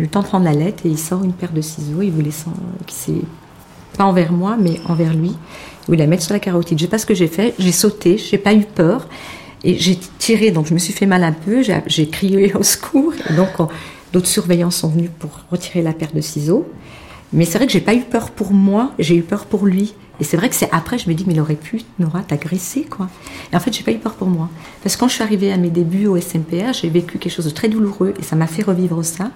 le temps de prendre la lettre et il sort une paire de ciseaux. Il voulait qui pas envers moi, mais envers lui. Il voulait la mettre sur la carotide. Je sais pas ce que j'ai fait. J'ai sauté. J'ai pas eu peur. Et j'ai tiré, donc je me suis fait mal un peu, j'ai- crié au secours. Et donc, on- d'autres surveillants sont venus pour retirer la paire de ciseaux. Mais c'est vrai que j'ai pas eu peur pour moi, j'ai eu peur pour lui. Et c'est vrai que c'est après, je me dis, mais il aurait pu, Nora, t'agresser, quoi. Et en fait, j'ai pas eu peur pour moi. Parce que quand je suis arrivée à mes débuts au SMPR, j'ai vécu quelque chose de très douloureux et ça m'a fait revivre ça.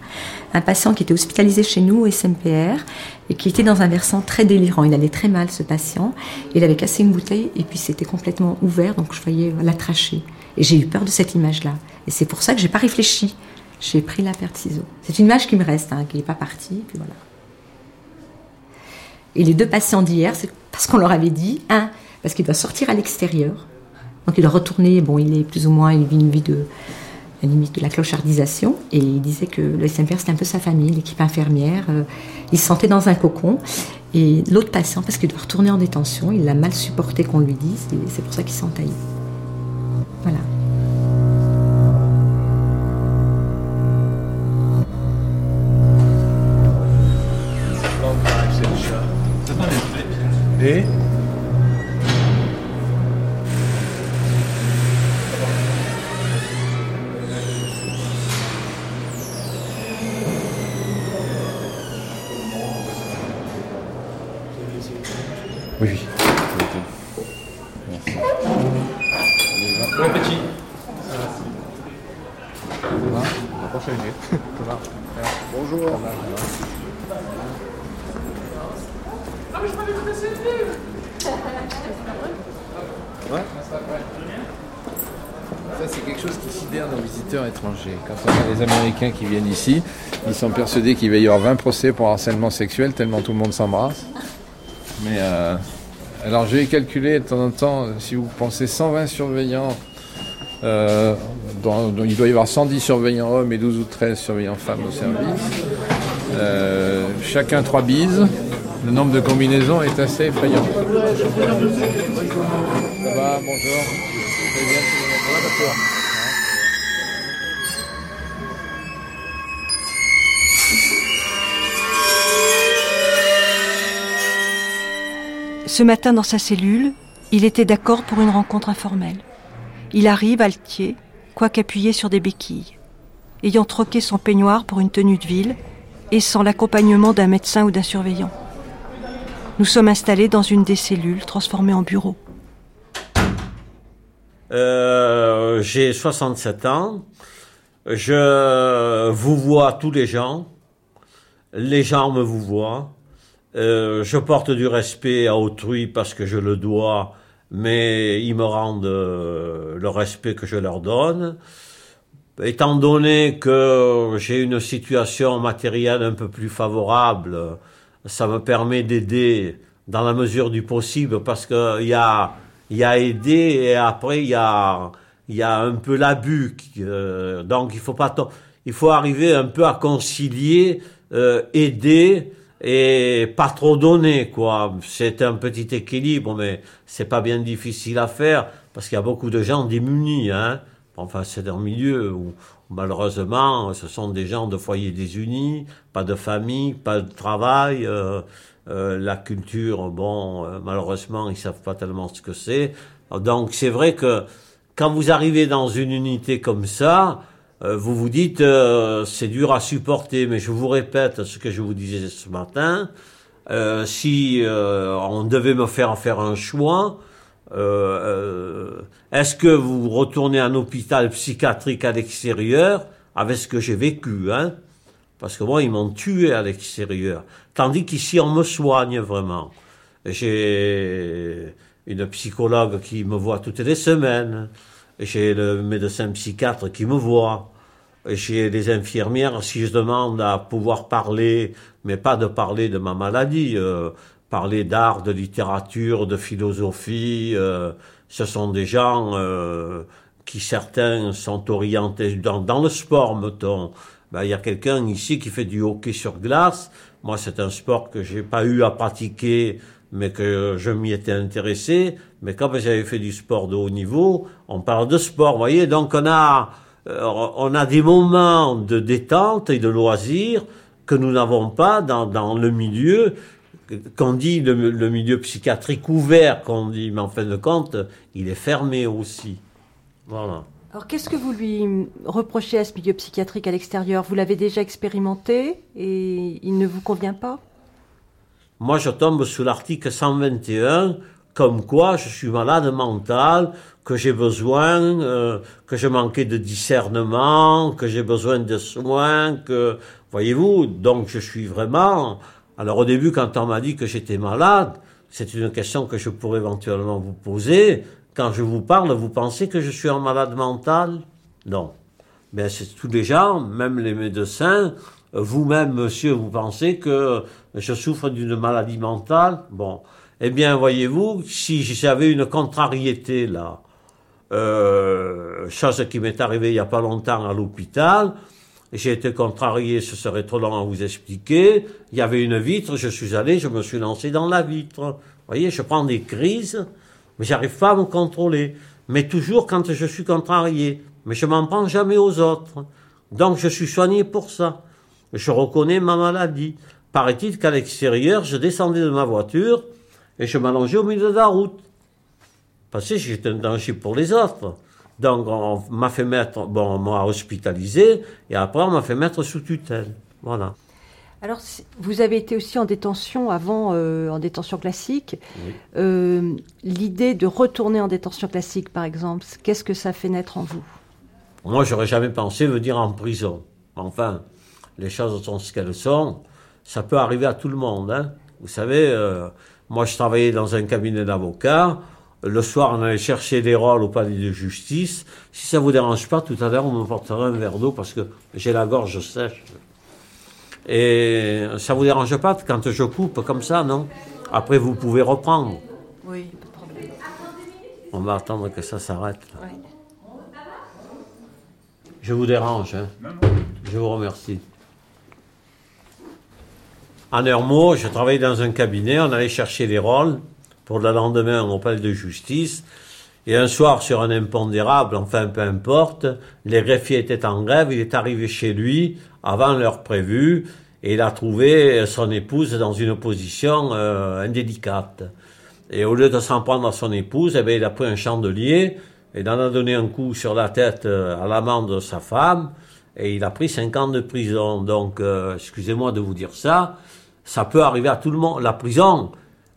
Un patient qui était hospitalisé chez nous au SMPR et qui était dans un versant très délirant. Il allait très mal, ce patient. Il avait cassé une bouteille et puis c'était complètement ouvert, donc je voyais la trachée. Et j'ai eu peur de cette image-là. Et c'est pour ça que j'ai pas réfléchi. J'ai pris la paire de ciseaux. C'est une image qui me reste, hein, qui n'est pas partie. Puis voilà. Et les deux patients d'hier, c'est parce qu'on leur avait dit, un, parce qu'il doit sortir à l'extérieur. Donc il doit retourner, bon, il est plus ou moins, il vit une vie de, la clochardisation. Et il disait que le SMPR, c'était un peu sa famille, l'équipe infirmière. euh, il se sentait dans un cocon. Et l'autre patient, parce qu'il doit retourner en détention, il l'a mal supporté qu'on lui dise, c'est pour ça qu'il s'entaille. Voilà. Ici, ils sont persuadés qu'il va y avoir 20 procès pour harcèlement sexuel, tellement tout le monde s'embrasse. Mais euh, alors, je vais calculer de temps en temps, si vous pensez 120 surveillants, euh, dont, il doit y avoir 110 surveillants hommes et 12 ou 13 surveillants femmes au service. Euh, chacun trois bises. Le nombre de combinaisons est assez effrayant. Ça va, bonjour. Ce matin, dans sa cellule, il était d'accord pour une rencontre informelle. Il arrive, altier, quoique appuyé sur des béquilles. Ayant troqué son peignoir pour une tenue de ville et sans l'accompagnement d'un médecin ou d'un surveillant. Nous sommes installés dans une des cellules transformée en bureau. Euh, j'ai 67 ans. Je vous vois tous les gens. Les gens me vous voient. Euh, je porte du respect à autrui parce que je le dois, mais ils me rendent euh, le respect que je leur donne. Étant donné que j'ai une situation matérielle un peu plus favorable, ça me permet d'aider dans la mesure du possible parce que il y a y a aider et après il y a y a un peu l'abus euh, donc il faut pas il faut arriver un peu à concilier aider et pas trop donner quoi c'est un petit équilibre mais c'est pas bien difficile à faire parce qu'il y a beaucoup de gens démunis hein enfin c'est un milieu où malheureusement ce sont des gens de foyers désunis pas de famille pas de travail euh, euh, la culture, bon, euh, malheureusement, ils savent pas tellement ce que c'est. Donc, c'est vrai que quand vous arrivez dans une unité comme ça, vous vous dites, euh, c'est dur à supporter, mais je vous répète ce que je vous disais ce matin. Euh, si euh, on devait me faire faire un choix, euh, euh, est-ce que vous retournez à un hôpital psychiatrique à l'extérieur avec ce que j'ai vécu, hein? Parce que moi, ils m'ont tué à l'extérieur. Tandis qu'ici, on me soigne vraiment. J'ai une psychologue qui me voit toutes les semaines. J'ai le médecin psychiatre qui me voit. J'ai les infirmières, si je demande à pouvoir parler, mais pas de parler de ma maladie, euh, parler d'art, de littérature, de philosophie, euh, ce sont des gens euh, qui certains sont orientés dans, dans le sport, mettons. Ben, il y a quelqu'un ici qui fait du hockey sur glace. Moi, c'est un sport que j'ai pas eu à pratiquer, mais que je m'y étais intéressé. Mais quand j'avais fait du sport de haut niveau, on parle de sport, vous voyez. Donc, on a, on a des moments de détente et de loisirs que nous n'avons pas dans, dans le milieu qu'on dit le, le milieu psychiatrique ouvert, qu'on dit, mais en fin de compte, il est fermé aussi. Voilà. Alors qu'est-ce que vous lui reprochez à ce milieu psychiatrique à l'extérieur? Vous l'avez déjà expérimenté et il ne vous convient pas? Moi, je tombe sous l'article 121, comme quoi je suis malade mental, que j'ai besoin, euh, que je manquais de discernement, que j'ai besoin de soins, que, voyez-vous, donc je suis vraiment. Alors au début, quand on m'a dit que j'étais malade, c'est une question que je pourrais éventuellement vous poser. Quand je vous parle, vous pensez que je suis un malade mental Non. Mais c'est tous les gens, même les médecins, vous-même, monsieur, vous pensez que je souffre d'une maladie mentale? Bon. Eh bien, voyez-vous, si j'avais une contrariété là, euh, chose qui m'est arrivée il n'y a pas longtemps à l'hôpital, j'ai été contrarié, ce serait trop long à vous expliquer. Il y avait une vitre, je suis allé, je me suis lancé dans la vitre. Vous voyez, je prends des crises, mais j'arrive pas à me contrôler. Mais toujours quand je suis contrarié. Mais je m'en prends jamais aux autres. Donc je suis soigné pour ça. Je reconnais ma maladie. Paraît-il qu'à l'extérieur, je descendais de ma voiture, et je m'allongeais au milieu de la route. Parce que j'étais un danger pour les autres. Donc on m'a fait mettre, bon, on m'a hospitalisé, et après on m'a fait mettre sous tutelle. Voilà. Alors, vous avez été aussi en détention avant, euh, en détention classique. Euh, L'idée de retourner en détention classique, par exemple, qu'est-ce que ça fait naître en vous? Moi, j'aurais jamais pensé venir en prison. Enfin, les choses sont ce qu'elles sont. Ça peut arriver à tout le monde. Hein. Vous savez, euh, moi, je travaillais dans un cabinet d'avocats. Le soir, on allait chercher des rôles au palais de justice. Si ça vous dérange pas, tout à l'heure, on me portera un verre d'eau parce que j'ai la gorge sèche. Et ça vous dérange pas quand je coupe comme ça, non? Après, vous pouvez reprendre. Oui, pas de problème. On va attendre que ça s'arrête. Je vous dérange. Hein? Je vous remercie. En un mot, je travaillais dans un cabinet, on allait chercher les rôles pour le lendemain au palais de justice. Et un soir, sur un impondérable, enfin peu importe, les greffiers étaient en grève, il est arrivé chez lui avant l'heure prévue, et il a trouvé son épouse dans une position euh, indélicate. Et au lieu de s'en prendre à son épouse, eh bien, il a pris un chandelier, et il en a donné un coup sur la tête euh, à l'amant de sa femme, et il a pris cinq ans de prison. Donc, euh, excusez-moi de vous dire ça, ça peut arriver à tout le monde. La prison,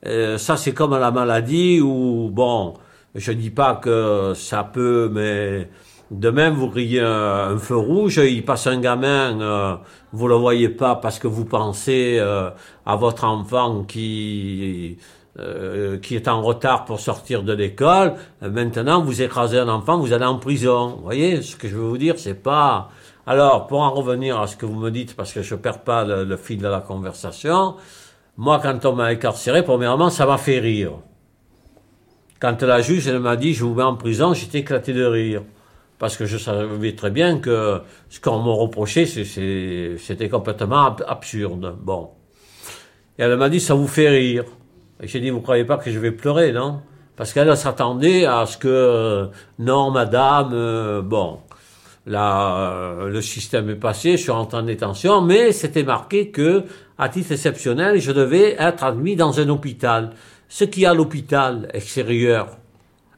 euh, ça c'est comme la maladie où, bon, je dis pas que ça peut, mais de même vous riez un, feu rouge, il passe un gamin, euh, vous le voyez pas parce que vous pensez euh, à votre enfant qui euh, qui est en retard pour sortir de l'école. Maintenant, vous écrasez un enfant, vous allez en prison. Vous voyez, ce que je veux vous dire, c'est pas alors, pour en revenir à ce que vous me dites, parce que je perds pas le, fil de la conversation, moi, quand on m'a incarcéré, premièrement, ça m'a fait rire. Quand la juge, elle m'a dit, je vous mets en prison, j'étais éclaté de rire. Parce que je savais très bien que ce qu'on me reprochait, c'était complètement absurde. Bon. Et elle m'a dit, ça vous fait rire. Et j'ai dit, vous croyez pas que je vais pleurer, non? Parce qu'elle s'attendait à ce que, non, madame, euh, bon. Là, euh, le système est passé, je suis rentré en détention, mais c'était marqué que, à titre exceptionnel, je devais être admis dans un hôpital. Ce qui à l'hôpital extérieur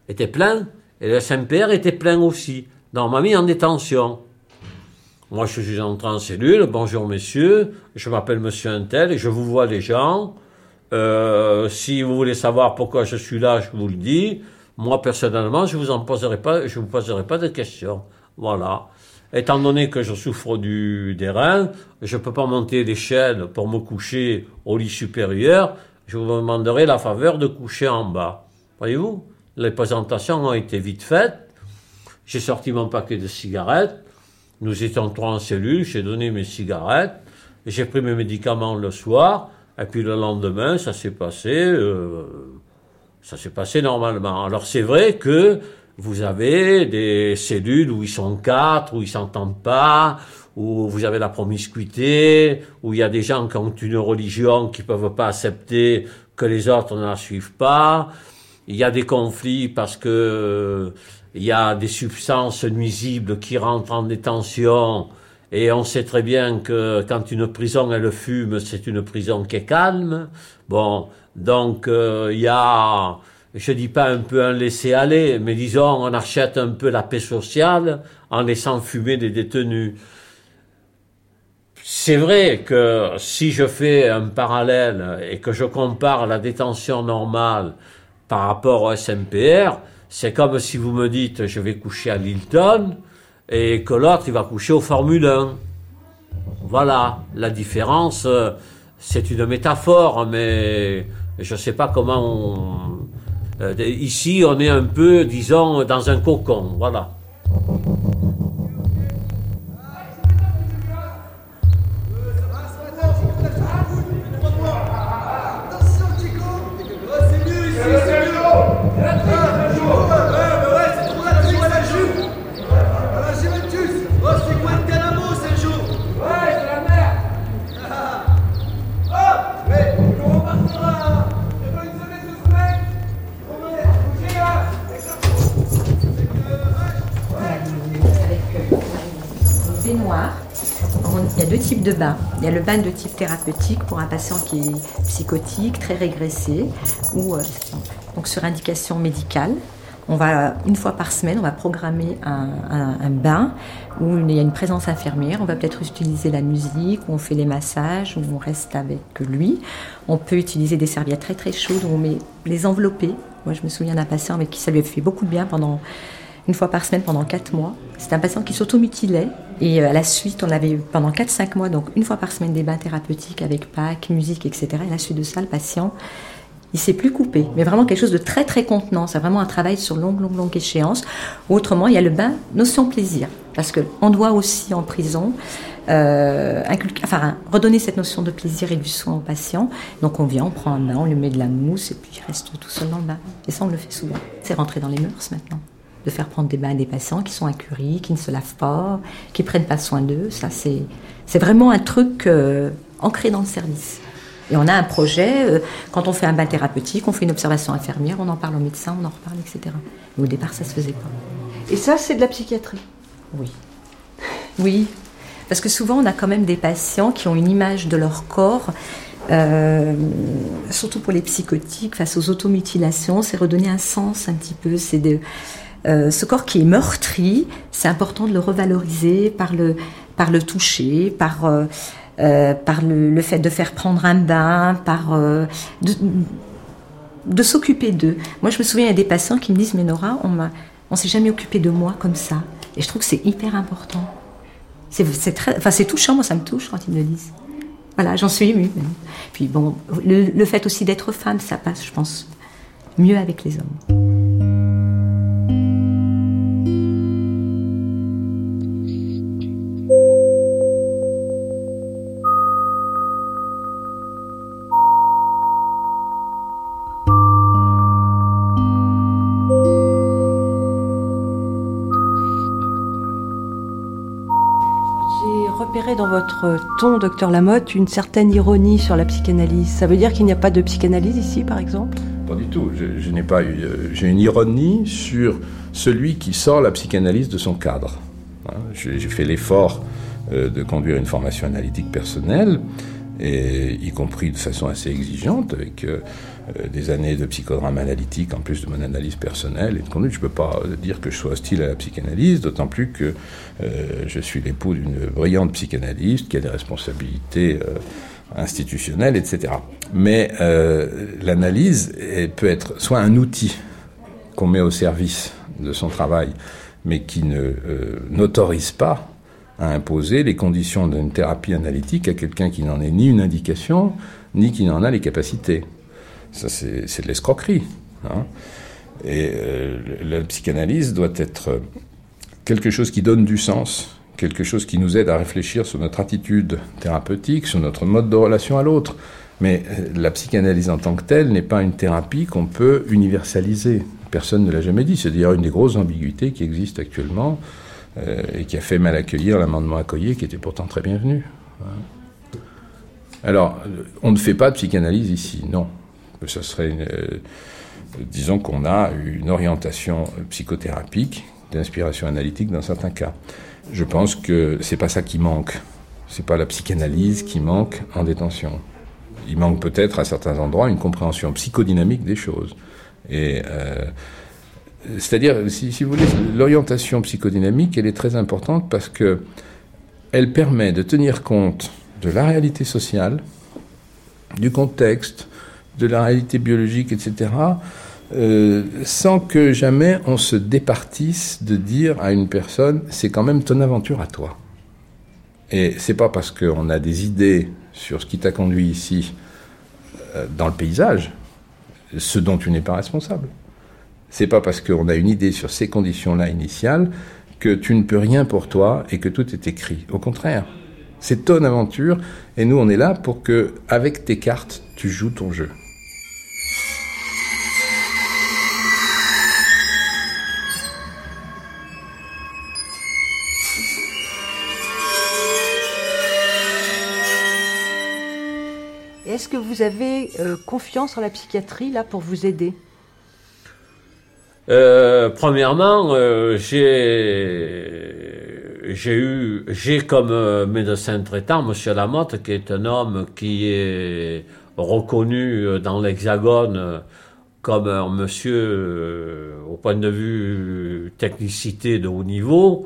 était plein, et le SMPR était plein aussi. Donc, on m'a mis en détention. Moi, je suis entré en cellule. Bonjour, messieurs. Je m'appelle monsieur Intel et je vous vois les gens. Euh, si vous voulez savoir pourquoi je suis là, je vous le dis. Moi, personnellement, je vous en vous poserai pas de questions. Voilà. Étant donné que je souffre du, des reins, je ne peux pas monter l'échelle pour me coucher au lit supérieur. Je vous demanderai la faveur de coucher en bas. Voyez-vous Les présentations ont été vite faites. J'ai sorti mon paquet de cigarettes. Nous étions trois en cellule. J'ai donné mes cigarettes. J'ai pris mes médicaments le soir. Et puis le lendemain, ça s'est passé. Euh, ça s'est passé normalement. Alors c'est vrai que vous avez des cellules où ils sont quatre, où ils s'entendent pas, où vous avez la promiscuité, où il y a des gens qui ont une religion qui peuvent pas accepter que les autres ne la suivent pas. Il y a des conflits parce que il y a des substances nuisibles qui rentrent en détention et on sait très bien que quand une prison elle fume, c'est une prison qui est calme. Bon, donc euh, il y a je dis pas un peu un laisser-aller, mais disons, on achète un peu la paix sociale en laissant fumer des détenus. C'est vrai que si je fais un parallèle et que je compare la détention normale par rapport au SMPR, c'est comme si vous me dites je vais coucher à Lilton et que l'autre il va coucher au Formule 1. Voilà, la différence, c'est une métaphore, mais je ne sais pas comment on... euh, ici, on est un peu, disons, dans un cocon, voilà. Il y a le bain de type thérapeutique pour un patient qui est psychotique, très régressé, ou euh, donc sur indication médicale. On va une fois par semaine, on va programmer un bain où il y a une présence infirmière. On va peut-être utiliser la musique, où on fait les massages, où on reste avec lui. On peut utiliser des serviettes très très chaudes où on met les enveloppés. Moi, je me souviens d'un patient avec qui ça lui a fait beaucoup de bien pendant une fois par semaine pendant 4 mois. C'était un patient qui s'automutilait et euh, à la suite, on avait eu pendant 4-5 mois, donc une fois par semaine, des bains thérapeutiques avec Pâques, musique, etc. Et à la suite de ça, le patient, il s'est plus coupé, mais vraiment quelque chose de très très contenant. C'est vraiment un travail sur longue, longue, longue échéance. Autrement, il y a le bain notion plaisir, parce qu'on doit aussi en prison euh, redonner cette notion de plaisir et du soin au patient. Donc on vient, on prend un bain, on lui met de la mousse et puis il reste tout seul dans le bain. Et ça, on le fait souvent. C'est rentré dans les mœurs maintenant. De faire prendre des bains à des patients qui sont incuries, qui ne se lavent pas, qui prennent pas soin d'eux. Ça, c'est c'est vraiment un truc euh, ancré dans le service. Et on a un projet, euh, quand on fait un bain thérapeutique, on fait une observation infirmière, on en parle au médecin, on en reparle, etc. Mais au départ, ça se faisait pas. Et ça, c'est de la psychiatrie? Oui. Oui, parce que souvent on a quand même des patients qui ont une image de leur corps, euh, surtout pour les psychotiques, face aux automutilations, c'est redonner un sens un petit peu. C'est de euh, ce corps qui est meurtri, c'est important de le revaloriser par le par le toucher, par euh, euh, par le, fait de faire prendre un bain, par de, s'occuper d'eux. Moi, je me souviens, il y a des patients qui me disent, mais Nora, on on s'est jamais occupé de moi comme ça. Et je trouve que c'est hyper important. C'est, enfin, touchant, moi, ça me touche quand ils me le disent. Voilà, j'en suis émue. Puis bon, le fait aussi d'être femme, ça passe, je pense, mieux avec les hommes. Ton, docteur Lamotte, une certaine ironie sur la psychanalyse. Ça veut dire qu'il n'y a pas de psychanalyse ici, par exemple? Pas du tout. Je, euh, J'ai une ironie sur celui qui sort la psychanalyse de son cadre. Hein, J'ai fait l'effort euh, de conduire une formation analytique personnelle, et y compris de façon assez exigeante, avec euh, des années de psychodrame analytique en plus de mon analyse personnelle et de conduite. Je ne peux pas euh, dire que je sois hostile à la psychanalyse, d'autant plus que euh, je suis l'époux d'une brillante psychanalyste qui a des responsabilités euh, institutionnelles, etc. Mais euh, l'analyse peut être soit un outil qu'on met au service de son travail, mais qui ne euh, n'autorise pas à imposer les conditions d'une thérapie analytique à quelqu'un qui n'en est ni une indication, ni qui n'en a les capacités. Ça, c'est de l'escroquerie. hein. Et euh, la psychanalyse doit être quelque chose qui donne du sens, quelque chose qui nous aide à réfléchir sur notre attitude thérapeutique, sur notre mode de relation à l'autre. Mais euh, la psychanalyse en tant que telle n'est pas une thérapie qu'on peut universaliser. Personne ne l'a jamais dit. C'est d'ailleurs une des grosses ambiguïtés qui existent actuellement euh, et qui a fait mal accueillir l'amendement Accoyer qui était pourtant très bienvenu. hein. Alors, euh, on ne fait pas de psychanalyse ici, non. Ça serait euh, disons qu'on a une orientation psychothérapique, d'inspiration analytique dans certains cas. Je pense que c'est pas ça qui manque. C'est pas la psychanalyse qui manque en détention. Il manque peut-être à certains endroits une compréhension psychodynamique des choses. Et euh, c'est-à-dire, si, si vous voulez, l'orientation psychodynamique, elle est très importante parce que elle permet de tenir compte de la réalité sociale, du contexte, de la réalité biologique, etc., euh, sans que jamais on se départisse de dire à une personne c'est quand même ton aventure à toi. Et c'est pas parce qu'on a des idées sur ce qui t'a conduit ici euh, dans le paysage, ce dont tu n'es pas responsable. C'est pas parce qu'on a une idée sur ces conditions-là initiales que tu ne peux rien pour toi et que tout est écrit. Au contraire, c'est ton aventure et nous on est là pour que, avec tes cartes, tu joues ton jeu. Est-ce que vous avez euh, confiance en la psychiatrie là pour vous aider? Euh, premièrement, euh, j'ai j'ai eu j'ai comme médecin traitant Monsieur Lamotte, qui est un homme qui est reconnu dans l'Hexagone comme un monsieur au point de vue technicité de haut niveau,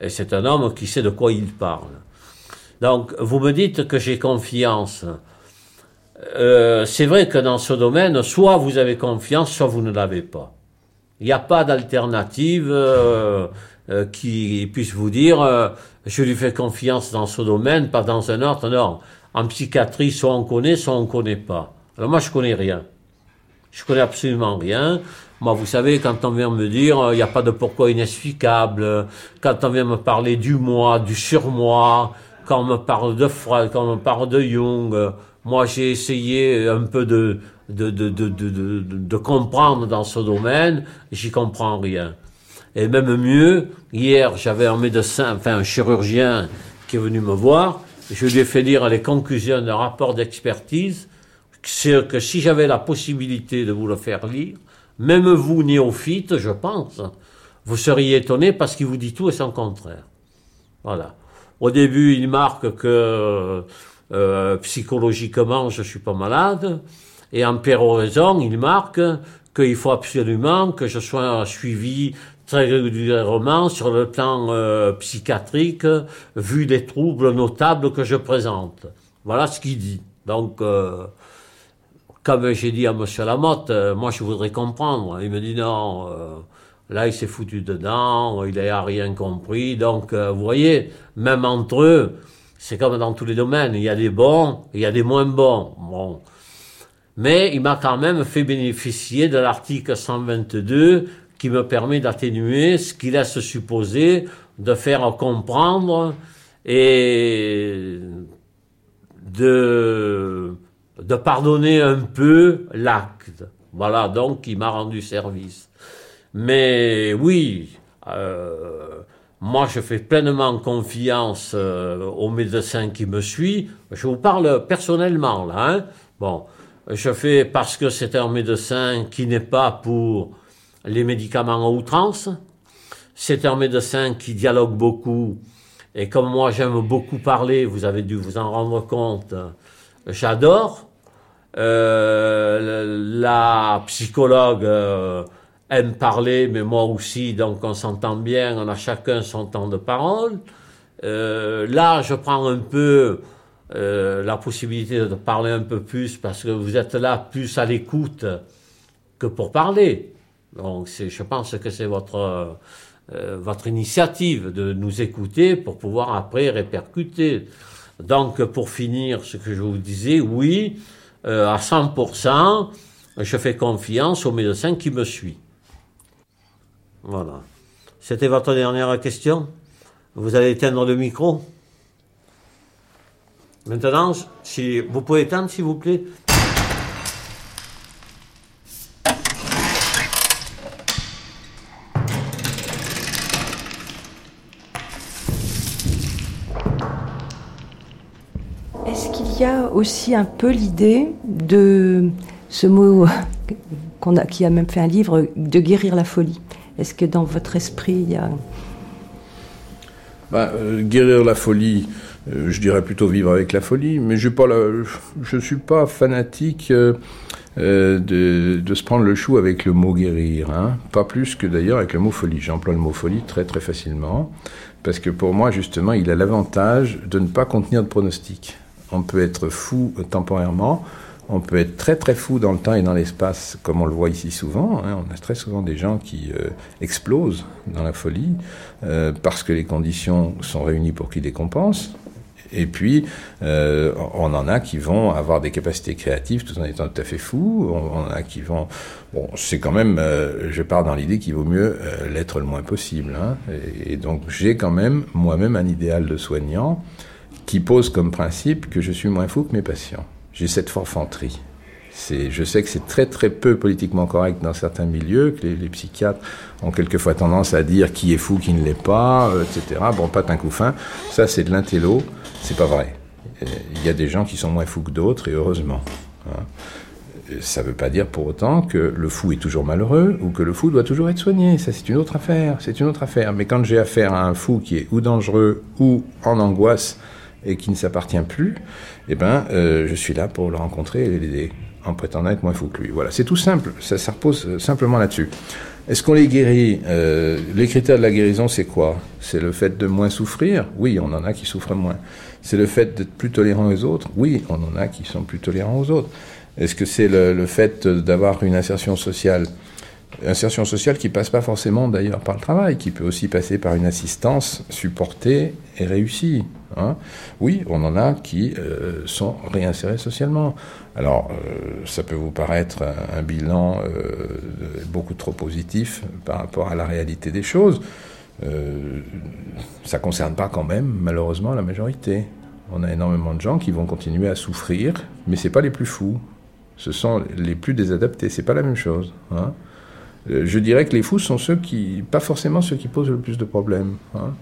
et c'est un homme qui sait de quoi il parle. Donc, vous me dites que j'ai confiance. Euh, c'est vrai que dans ce domaine, soit vous avez confiance, soit vous ne l'avez pas. Il n'y a pas d'alternative euh, euh, qui puisse vous dire euh, je lui fais confiance dans ce domaine, pas dans un autre. Non. En psychiatrie, soit on connaît, soit on ne connaît pas. Alors moi, je connais rien. Je connais absolument rien. Moi, vous savez, quand on vient me dire euh, il n'y a pas de pourquoi inexplicable, quand on vient me parler du moi, du surmoi, quand on me parle de Freud, quand on me parle de Jung, moi j'ai essayé un peu de, de, de, de, de, comprendre dans ce domaine, j'y comprends rien. Et même mieux, hier j'avais un médecin, enfin un chirurgien qui est venu me voir, je lui ai fait lire les conclusions d'un rapport d'expertise, c'est que si j'avais la possibilité de vous le faire lire, même vous, néophyte, je pense, vous seriez étonné parce qu'il vous dit tout et son contraire. Voilà. Au début, il marque que euh, psychologiquement, je suis pas malade, et en péroraison, il marque qu'il faut absolument que je sois suivi très régulièrement sur le plan euh, psychiatrique, vu les troubles notables que je présente. Voilà ce qu'il dit. Donc, euh, comme j'ai dit à M. Lamotte, moi je voudrais comprendre. Il me dit non, là il s'est foutu dedans, il n'a rien compris. Donc, vous voyez, même entre eux, c'est comme dans tous les domaines, il y a des bons, il y a des moins bons. Bon. Mais il m'a quand même fait bénéficier de l'article 122 qui me permet d'atténuer ce qui laisse supposer de faire comprendre et de, de pardonner un peu l'acte. Voilà, donc il m'a rendu service. Mais oui, euh, moi je fais pleinement confiance euh, au médecin qui me suit. Je vous parle personnellement là. Hein. Bon, je fais parce que c'est un médecin qui n'est pas pour les médicaments à outrance. C'est un médecin qui dialogue beaucoup. Et comme moi j'aime beaucoup parler, vous avez dû vous en rendre compte, j'adore. Euh, la psychologue euh, aime parler, mais moi aussi, donc on s'entend bien, on a chacun son temps de parole. Euh, là, je prends un peu euh, la possibilité de parler un peu plus parce que vous êtes là plus à l'écoute que pour parler. Donc, je pense que c'est votre, euh, votre initiative de nous écouter pour pouvoir après répercuter. Donc, pour finir, ce que je vous disais, oui, euh, à 100%, je fais confiance au médecin qui me suit. Voilà. C'était votre dernière question? Vous allez éteindre le micro? Maintenant, si vous pouvez éteindre, s'il vous plaît. Est-ce qu'il y a aussi un peu l'idée de ce mot qui a même fait un livre, de guérir la folie? Est-ce que dans votre esprit, il y a... Bah, euh, guérir la folie, euh, je dirais plutôt vivre avec la folie, mais je ne suis pas fanatique. euh, de, de se prendre le chou avec le mot guérir, hein. pas plus que d'ailleurs avec le mot folie. J'emploie le mot folie très très facilement, parce que pour moi justement il a l'avantage de ne pas contenir de pronostic. On peut être fou temporairement, on peut être très très fou dans le temps et dans l'espace, comme on le voit ici souvent. hein. On a très souvent des gens qui euh, explosent dans la folie euh, parce que les conditions sont réunies pour qu'ils décompensent. Et puis, euh, on en a qui vont avoir des capacités créatives tout en étant tout à fait fous. On, en a qui vont... Bon, c'est quand même... je pars dans l'idée qu'il vaut mieux l'être le moins possible. hein. Et donc, j'ai quand même moi-même un idéal de soignant qui pose comme principe que je suis moins fou que mes patients. J'ai cette forfanterie. Je sais que c'est très très peu politiquement correct dans certains milieux, que les, les psychiatres ont quelquefois tendance à dire qui est fou, qui ne l'est pas, euh, etc. Bon, pas un coup fin. Ça, c'est de l'intello. C'est pas vrai. Euh, Il y a des gens qui sont moins fous que d'autres, et heureusement. hein. Euh, Ça ne veut pas dire pour autant que le fou est toujours malheureux ou que le fou doit toujours être soigné. Ça, c'est une autre affaire. C'est une autre affaire. Mais quand j'ai affaire à un fou qui est ou dangereux ou en angoisse et qui ne s'appartient plus, eh ben, euh, je suis là pour le rencontrer et l'aider en prétendant être moins fou que lui. Voilà, c'est tout simple. Ça, repose euh, simplement là-dessus. Est-ce qu'on les guérit Euh, Les critères de la guérison, c'est quoi? C'est le fait de moins souffrir? Oui, on en a qui souffrent moins. C'est le fait d'être plus tolérant aux autres? Oui, on en a qui sont plus tolérants aux autres. Est-ce que c'est le fait d'avoir une insertion sociale Insertion sociale qui passe pas forcément d'ailleurs par le travail, qui peut aussi passer par une assistance supportée et réussie. hein. oui, on en a qui euh, sont réinsérés socialement. Alors, euh, ça peut vous paraître un, bilan euh, beaucoup trop positif par rapport à la réalité des choses. Ça ne concerne pas quand même, malheureusement, la majorité. On a énormément de gens qui vont continuer à souffrir, mais ce pas les plus fous. Ce sont les plus désadaptés. C'est pas la même chose. hein. Euh, Je dirais que les fous sont ceux qui, pas forcément ceux qui posent le plus de problèmes. hein.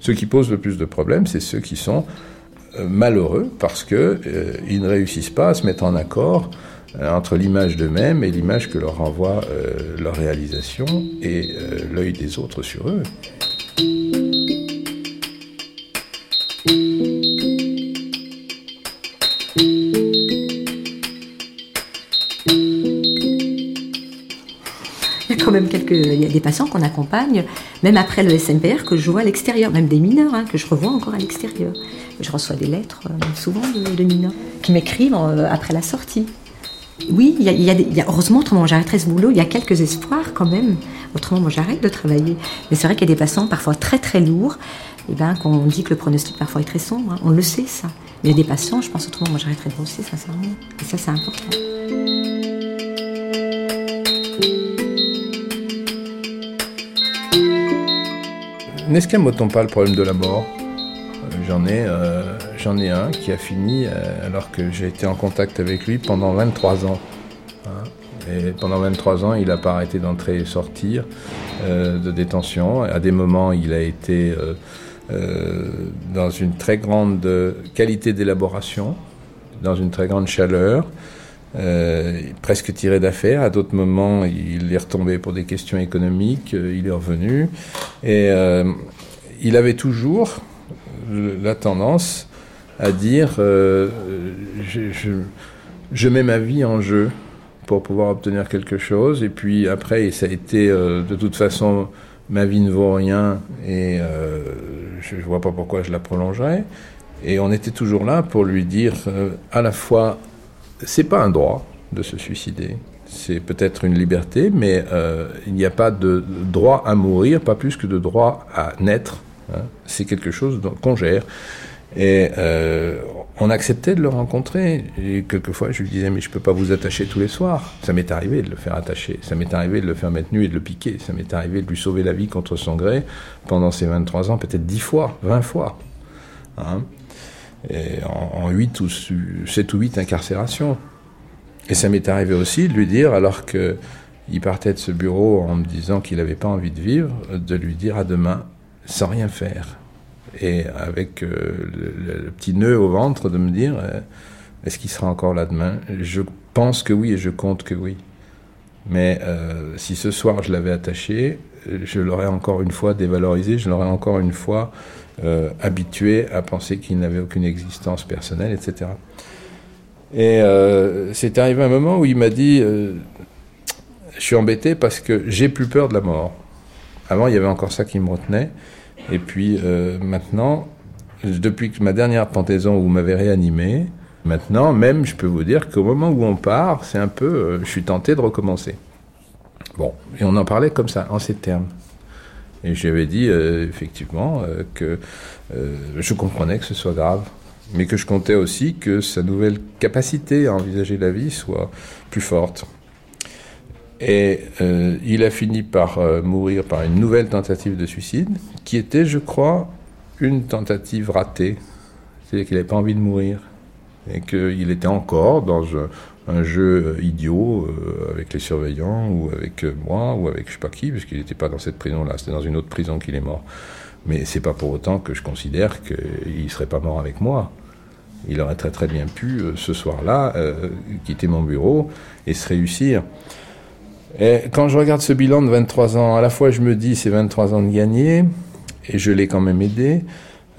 Ceux qui posent le plus de problèmes, c'est ceux qui sont euh, malheureux parce que euh, ne réussissent pas à se mettre en accord entre l'image d'eux-mêmes et l'image que leur renvoie leur réalisation et l'œil des autres sur eux. Y a quand même quelques, il y a des patients qu'on accompagne, même après le SMPR, que je vois à l'extérieur, même des mineurs, hein, que je revois encore à l'extérieur. Je reçois des lettres, euh, souvent de, mineurs, qui m'écrivent euh, après la sortie. Oui, y y a heureusement, autrement j'arrêterai ce boulot, il y a quelques espoirs quand même. Autrement, moi j'arrête de travailler. Mais c'est vrai qu'il y a des patients parfois très très lourds, et ben, qu'on dit que le pronostic parfois est très sombre, hein. on le sait ça. Mais il y a des patients, je pense autrement, moi j'arrêterai de bosser, sincèrement. Et ça, c'est important. N'escamote-t-on pas le problème de la mort Euh, J'en ai, euh, j'en ai un qui a fini euh, alors que j'ai été en contact avec lui pendant 23 ans. hein. Et pendant 23 ans, il n'a pas arrêté d'entrer et sortir de détention. À des moments, il a été dans une très grande qualité d'élaboration, dans une très grande chaleur, euh, presque tiré d'affaire. À d'autres moments, il est retombé pour des questions économiques, euh, il est revenu. Et euh, il avait toujours la tendance à dire je, mets ma vie en jeu pour pouvoir obtenir quelque chose. Et puis après, ça a été de toute façon, ma vie ne vaut rien et je ne vois pas pourquoi je la prolongerais. Et on était toujours là pour lui dire à la fois, c'est pas un droit de se suicider. C'est peut-être une liberté, mais euh, il n'y a pas de droit à mourir, pas plus que de droit à naître. hein. C'est quelque chose qu'on gère. Et euh, on acceptait de le rencontrer. Et quelquefois, je lui disais, mais je peux pas vous attacher tous les soirs. Ça m'est arrivé de le faire attacher. Ça m'est arrivé de le faire mettre nu et de le piquer. Ça m'est arrivé de lui sauver la vie contre son gré pendant ces 23 ans, peut-être 10 fois, 20 fois. Hein en, en 8 ou 7 ou 8 incarcérations. Et ça m'est arrivé aussi de lui dire, alors que il partait de ce bureau en me disant qu'il n'avait pas envie de vivre, de lui dire à demain, sans rien faire. Et avec euh, le, petit nœud au ventre de me dire, euh, est-ce qu'il sera encore là demain? Je pense que oui et je compte que oui. Mais euh, si ce soir je l'avais attaché, je l'aurais encore une fois dévalorisé, je l'aurais encore une fois euh, habitué à penser qu'il n'avait aucune existence personnelle, etc. Et euh, c'est arrivé un moment où il m'a dit euh, Je suis embêté parce que j'ai plus peur de la mort. Avant, il y avait encore ça qui me retenait. Et puis euh, maintenant, depuis ma dernière pendaison où vous m'avez réanimé, maintenant, même, je peux vous dire qu'au moment où on part, c'est un peu. je suis tenté de recommencer. Bon, et on en parlait comme ça, en ces termes. Et j'avais dit euh, effectivement euh, que euh, je comprenais que ce soit grave, mais que je comptais aussi que sa nouvelle capacité à envisager la vie soit plus forte. Et il a fini par mourir par une nouvelle tentative de suicide, qui était, je crois, une tentative ratée. C'est-à-dire qu'il n'avait pas envie de mourir. Et qu'il était encore dans un, jeu euh, idiot euh, avec les surveillants, ou avec euh, moi, ou avec je sais pas qui, parce qu'il n'était pas dans cette prison-là, c'était dans une autre prison qu'il est mort. Mais c'est pas pour autant que je considère qu'il serait pas mort avec moi. Il aurait très très bien pu, ce soir-là, quitter mon bureau et se réussir. Et quand je regarde ce bilan de 23 ans, à la fois je me dis c'est 23 ans de gagné, et je l'ai quand même aidé.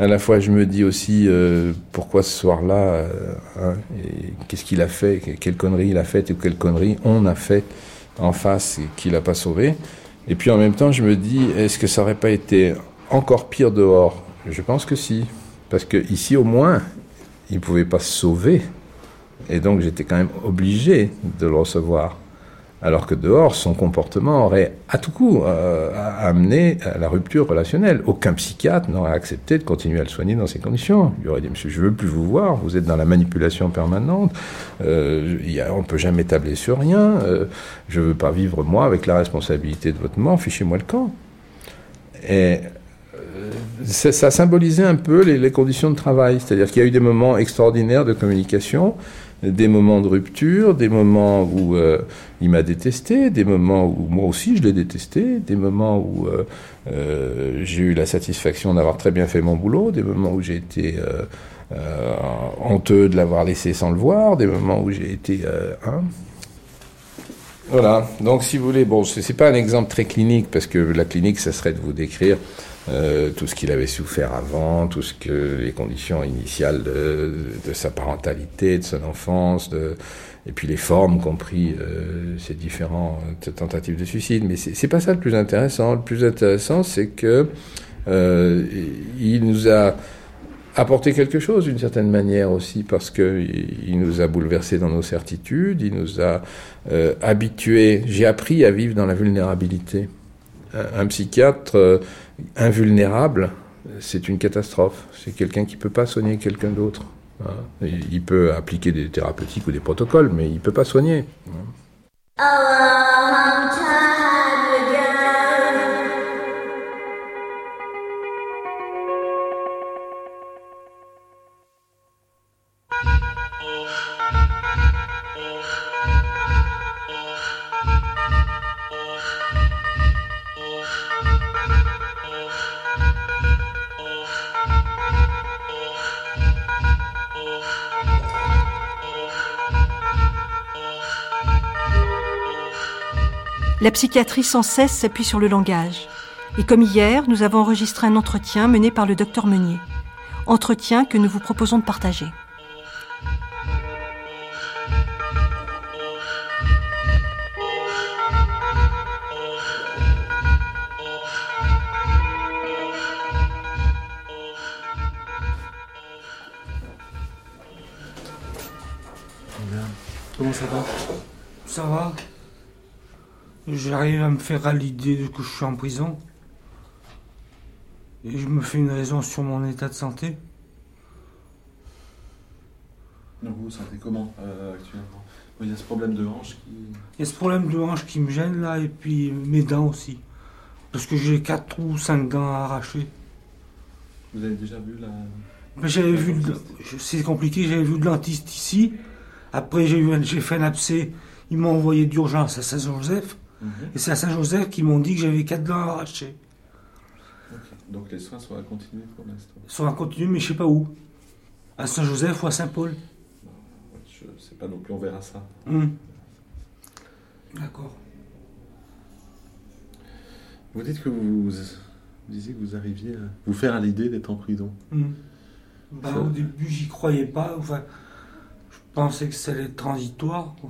À la fois je me dis aussi euh, pourquoi ce soir-là, euh, hein, qu'est-ce qu'il a fait, que- quelle connerie il a faite ou quelle connerie on a fait en face et qu'il n'a pas sauvé. Et puis en même temps je me dis est-ce que ça aurait pas été encore pire dehors? Je pense que si. Parce que ici au moins, il ne pouvait pas se sauver. Et donc j'étais quand même obligé de le recevoir. Alors que dehors, son comportement aurait à tout coup euh, amené à la rupture relationnelle. Aucun psychiatre n'aurait accepté de continuer à le soigner dans ces conditions. Il aurait dit, monsieur, je veux plus vous voir, vous êtes dans la manipulation permanente, euh, on ne peut jamais tabler sur rien, euh, je ne veux pas vivre, moi, avec la responsabilité de votre mort, fichez-moi le camp. Et euh, ça, symbolisait un peu les conditions de travail. C'est-à-dire qu'il y a eu des moments extraordinaires de communication, des moments de rupture, des moments où euh, il m'a détesté, des moments où moi aussi je l'ai détesté, des moments où euh, euh, j'ai eu la satisfaction d'avoir très bien fait mon boulot, des moments où j'ai été honteux de l'avoir laissé sans le voir, des moments où j'ai été... hein, voilà, donc si vous voulez, bon, c'est pas un exemple très clinique, parce que la clinique, ça serait de vous décrire euh, tout ce qu'il avait souffert avant, tout ce que les conditions initiales de, sa parentalité, de son enfance, de, et puis les formes compris euh, ces différentes tentatives de suicide. Mais c'est pas ça le plus intéressant. Le plus intéressant, c'est que euh, il nous a apporté quelque chose d'une certaine manière aussi parce que il nous a bouleversés dans nos certitudes, il nous a euh, habitués. J'ai appris à vivre dans la vulnérabilité. Un, psychiatre euh, invulnérable, c'est une catastrophe. C'est quelqu'un qui peut pas soigner quelqu'un d'autre. hein. Il peut appliquer des thérapeutiques ou des protocoles, mais il peut pas soigner. La psychiatrie sans cesse s'appuie sur le langage. Et comme hier, nous avons enregistré un entretien mené par le docteur Meunier. Entretien que nous vous proposons de partager. Comment ça va? Ça va? J'arrive à me faire à l'idée de que je suis en prison. Et je me fais une raison sur mon état de santé. Donc vous vous sentez comment euh, actuellement? Il y a ce problème de hanche qui... Il y a ce problème de hanche qui me gêne là, et puis mes dents aussi. Parce que j'ai 4 ou 5 dents à arracher. Vous avez déjà vu la... Mais j'avais vu, c'est compliqué, j'avais vu le dentiste ici. Après, j'ai eu un- j'ai fait un abcès. Ils m'ont envoyé d'urgence à Saint-Joseph. Mhm. Et c'est à Saint-Joseph qu'ils m'ont dit que j'avais 4 dents à arracher. Donc les soins sont à continuer pour l'instant. Ils sont à continuer, mais je sais pas où. À Saint-Joseph ou à Saint-Paul. Je sais pas non plus, on verra ça. Hum. D'accord. Vous dites que vous, vous disiez que vous arriviez à vous faire à l'idée d'être en prison. Hum. Bah, au début, j'y croyais pas. Enfin, je pensais que ça allait être transitoire. quoi.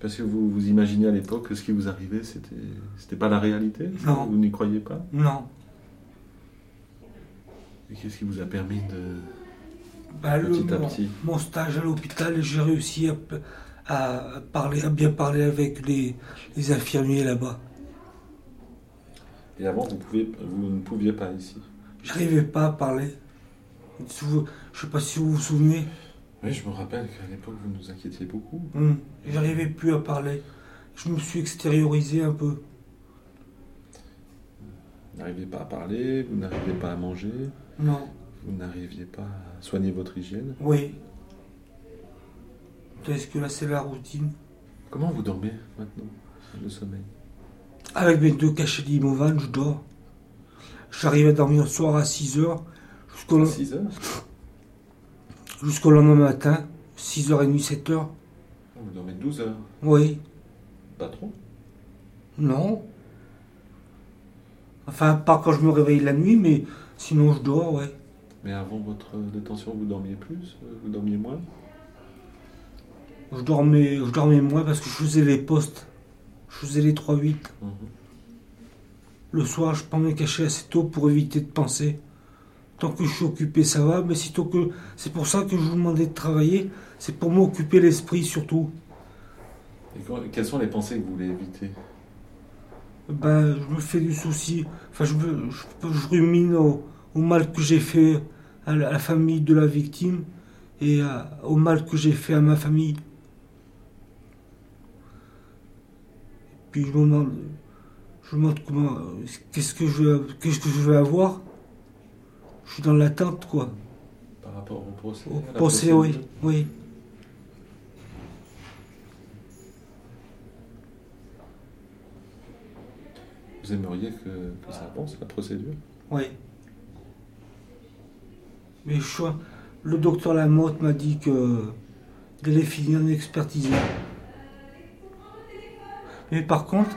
Parce que vous, vous imaginez à l'époque que ce qui vous arrivait, c'était, c'était pas la réalité Non. Vous n'y croyez pas? Non. Et qu'est-ce qui vous a permis de. Bah, le- petit à mon, petit? mon stage à l'hôpital, j'ai réussi à, à parler, à bien parler avec les, les infirmiers là-bas. Et avant, vous, pouvez, vous ne pouviez pas ici? J'arrivais pas à parler. Je sais pas si vous vous souvenez. Oui, je me rappelle qu'à l'époque, vous nous inquiétiez beaucoup. Hum, J'arrivais plus à parler. Je me suis extériorisé un peu. Vous n'arriviez pas à parler, vous n'arriviez pas à manger. Non. Vous n'arriviez pas à soigner votre hygiène. Oui. Est-ce que là c'est la routine Comment vous dormez maintenant Le sommeil? Avec mes deux cachets d'Imovan, je dors. J'arrive à dormir le soir à 6h. Jusqu'au À 6 heures? Jusqu'au lendemain matin, 6h30, 7h. Vous dormez 12 heures. Oui. Pas trop Non. Enfin, pas quand je me réveille la nuit, mais sinon je dors, ouais. Mais avant votre détention, vous dormiez plus euh, Vous dormiez moins? Je dormais, je dormais moins parce que je faisais les postes. Je faisais les 3-8. Mhm. Le soir, je prends mes cachets assez tôt pour éviter de penser. Tant que je suis occupé, ça va, mais que. C'est pour ça que je vous demandais de travailler, c'est pour m'occuper l'esprit surtout. Et quand- quelles sont les pensées que vous voulez éviter? Ben, je me fais du souci. Enfin, je, me, je, je rumine au, au mal que j'ai fait à la, à la famille de la victime et à- au mal que j'ai fait à ma famille. Puis je me demande, je me demande comment, qu'est-ce que je, qu'est-ce que je vais avoir? Je suis dans l'attente, quoi. par rapport au procès Au procès, oui, oui. Vous aimeriez que, que ça avance, la procédure? Oui. Mais je suis- le docteur Lamotte m'a dit que allait finir une expertise. Mais par contre,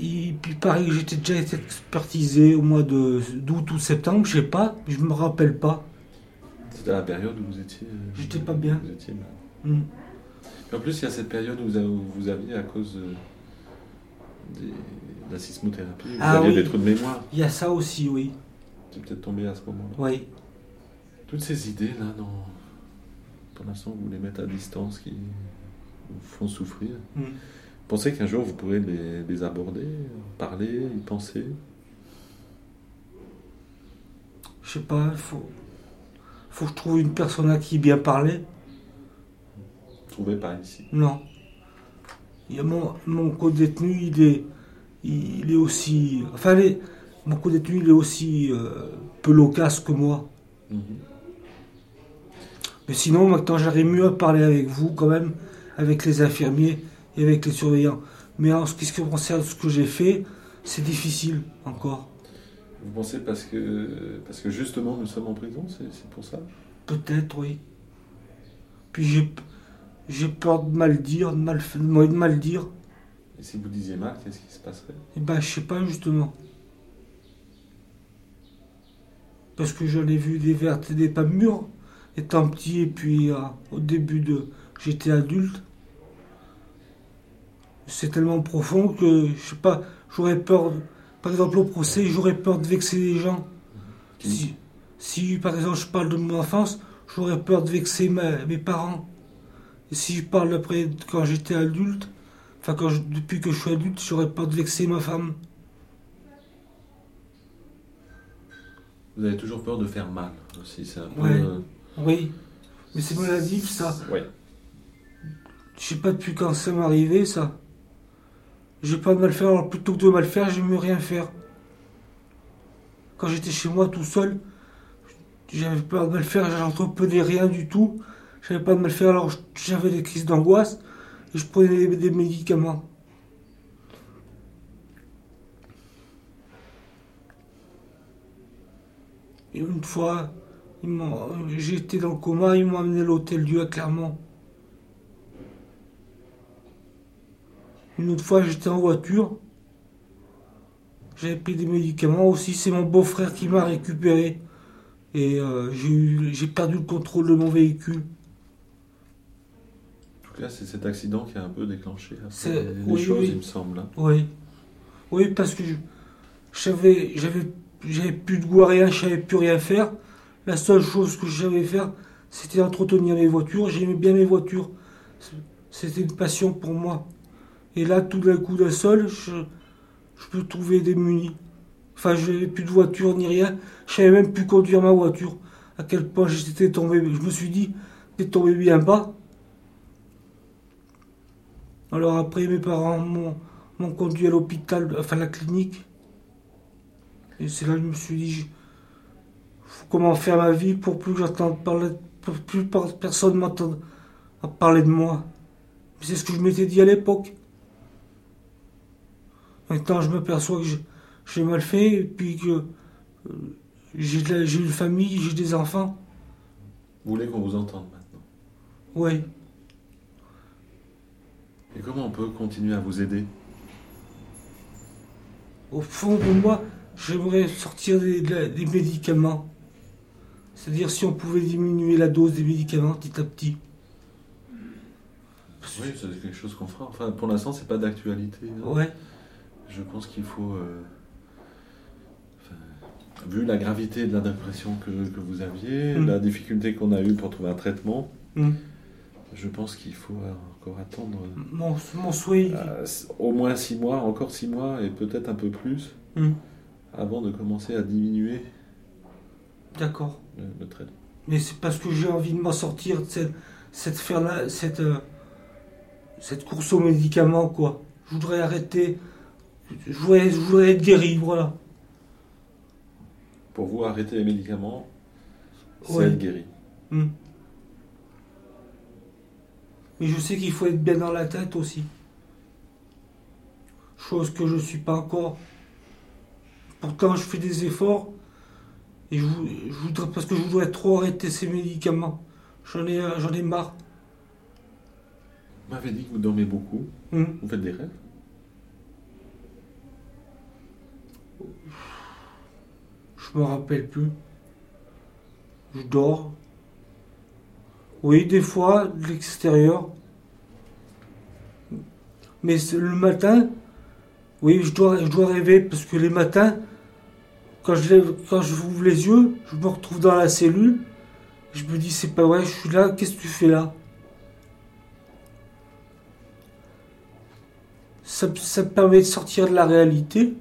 il, il paraît que j'étais déjà expertisé au mois de d'août ou septembre, je sais pas, je me rappelle pas. C'était la période où vous étiez. euh, J'étais pas bien. Vous étiez mal. Hmm. En plus, il y a cette période où vous, avez- où vous aviez, à cause de la sismothérapie, vous Ah aviez oui. des trous de mémoire. Il y a ça aussi, oui. C'est peut-être tombé à ce moment-là. Oui. Toutes ces idées, là, non. Pour l'instant, vous les mettez à distance, qui vous font souffrir. Hmm. Pensez qu'un jour, vous pourrez les, les aborder, parler, y penser? Je sais pas, il faut, faut que je trouve une personne à qui bien parler. Trouvez pas ici. Non. Il y a mon, mon co-détenu, il est, il est aussi. Enfin, les- mon co-détenu, il est aussi euh, peu loquace que moi. Mhm. Mais sinon, maintenant, j'arrive mieux à parler avec vous, quand même, avec les infirmiers et avec les surveillants. Mais en ce qui concerne ce que j'ai fait, c'est difficile encore. Vous pensez parce que, parce que justement, nous sommes en prison, c'est pour ça? Peut-être, oui. Puis j'ai, peur de mal dire, de mal, de mal dire. Et si vous disiez mal, qu'est-ce qui se passerait? Eh ben, je sais pas justement. Parce que j'en ai vu des vertes et des pas mûres, étant petit et puis euh, au début de. J'étais adulte. C'est tellement profond que, je sais pas, j'aurais peur. par exemple, au procès, j'aurais peur de vexer les gens. Si, si, par exemple, je parle de mon enfance, j'aurais peur de vexer ma- mes parents. Et si je parle après, quand j'étais adulte, enfin, quand je- depuis que je suis adulte, j'aurais peur de vexer ma femme. Vous avez toujours peur de faire mal aussi, c'est un peu... Ouais. euh, Oui. Mais c'est maladif, ça. Ouais. Je sais pas depuis quand ça m'est arrivé, ça. J'ai peur de mal faire, alors plutôt que de mal faire, j'aime mieux rien faire. Quand j'étais chez moi tout seul, j'avais peur de mal faire, j'entreprenais rien du tout. J'avais peur de mal faire, alors j'avais des crises d'angoisse et je prenais des, médicaments. Et une fois, m'ont- j'étais dans le coma, ils m'ont amené à l'hôtel Dieu à Clermont. Une autre fois, j'étais en voiture. J'avais pris des médicaments aussi. C'est mon beau-frère qui m'a récupéré Et euh, j'ai perdu le contrôle de mon véhicule. En tout cas, c'est cet accident qui a un peu déclenché les oui, choses, oui. il me semble. hein. Oui. Oui, parce que j'avais j'avais j'avais plus de goût à rien, je savais plus rien faire. La seule chose que je savais faire, c'était entretenir mes voitures. J'aimais bien mes voitures. C'était une passion pour moi. Et là, tout d'un coup d'un seul, je, je me trouvais démuni. Enfin, je n'avais plus de voiture ni rien. Je savais même plus conduire ma voiture. À quel point j'étais tombé. Je me suis dit, t'es tombé bien bas. Alors après, mes parents m'ont conduit à l'hôpital, enfin la clinique. Et c'est là que je me suis dit, je- faut comment faire ma vie pour plus que j'entende parler, pour plus personne m'entende à parler de moi. C'est ce que je m'étais dit à l'époque. Maintenant, je m'aperçois que j'ai- mal fait et puis que euh, j'ai une famille, j'ai des enfants. Vous voulez qu'on vous entende maintenant? Oui. Et comment on peut continuer à vous aider? Au fond de moi, j'aimerais sortir des, médicaments. C'est-à-dire si on pouvait diminuer la dose des médicaments petit à petit. Oui, c'est quelque chose qu'on fera. Enfin, pour l'instant, c'est pas d'actualité. Ouais. Je pense qu'il faut, euh, enfin, vu la gravité de la dépression que, que vous aviez, Mm. la difficulté qu'on a eue pour trouver un traitement, Mm. je pense qu'il faut encore attendre Mon, mon souhait. euh, au moins six mois, encore six mois et peut-être un peu plus, Mm. avant de commencer à diminuer D'accord. le, le traitement. Mais c'est parce que j'ai envie de m'en sortir de cette, cette, cette, euh, cette course aux médicaments, quoi. Je voudrais arrêter. Je voudrais, je être guéri, voilà. Pour vous, arrêter les médicaments, c'est Ouais. être guéri. Hmm. Mais je sais qu'il faut être bien dans la tête aussi. Chose que je ne suis pas encore. Pourtant, je fais des efforts. Et je voudrais, parce que je voudrais trop arrêter ces médicaments. J'en ai, euh, j'en ai marre. Vous m'avez dit que vous dormez beaucoup. Hmm. Vous faites des rêves? Je me rappelle plus. Je dors. Oui, des fois, de l'extérieur. Mais le matin, oui, je dois, rêver parce que les matins, quand je, lève, ouvre les yeux, je me retrouve dans la cellule. Je me dis, c'est pas vrai, je suis là, qu'est-ce que tu fais là? Ça, ça me permet de sortir de la réalité.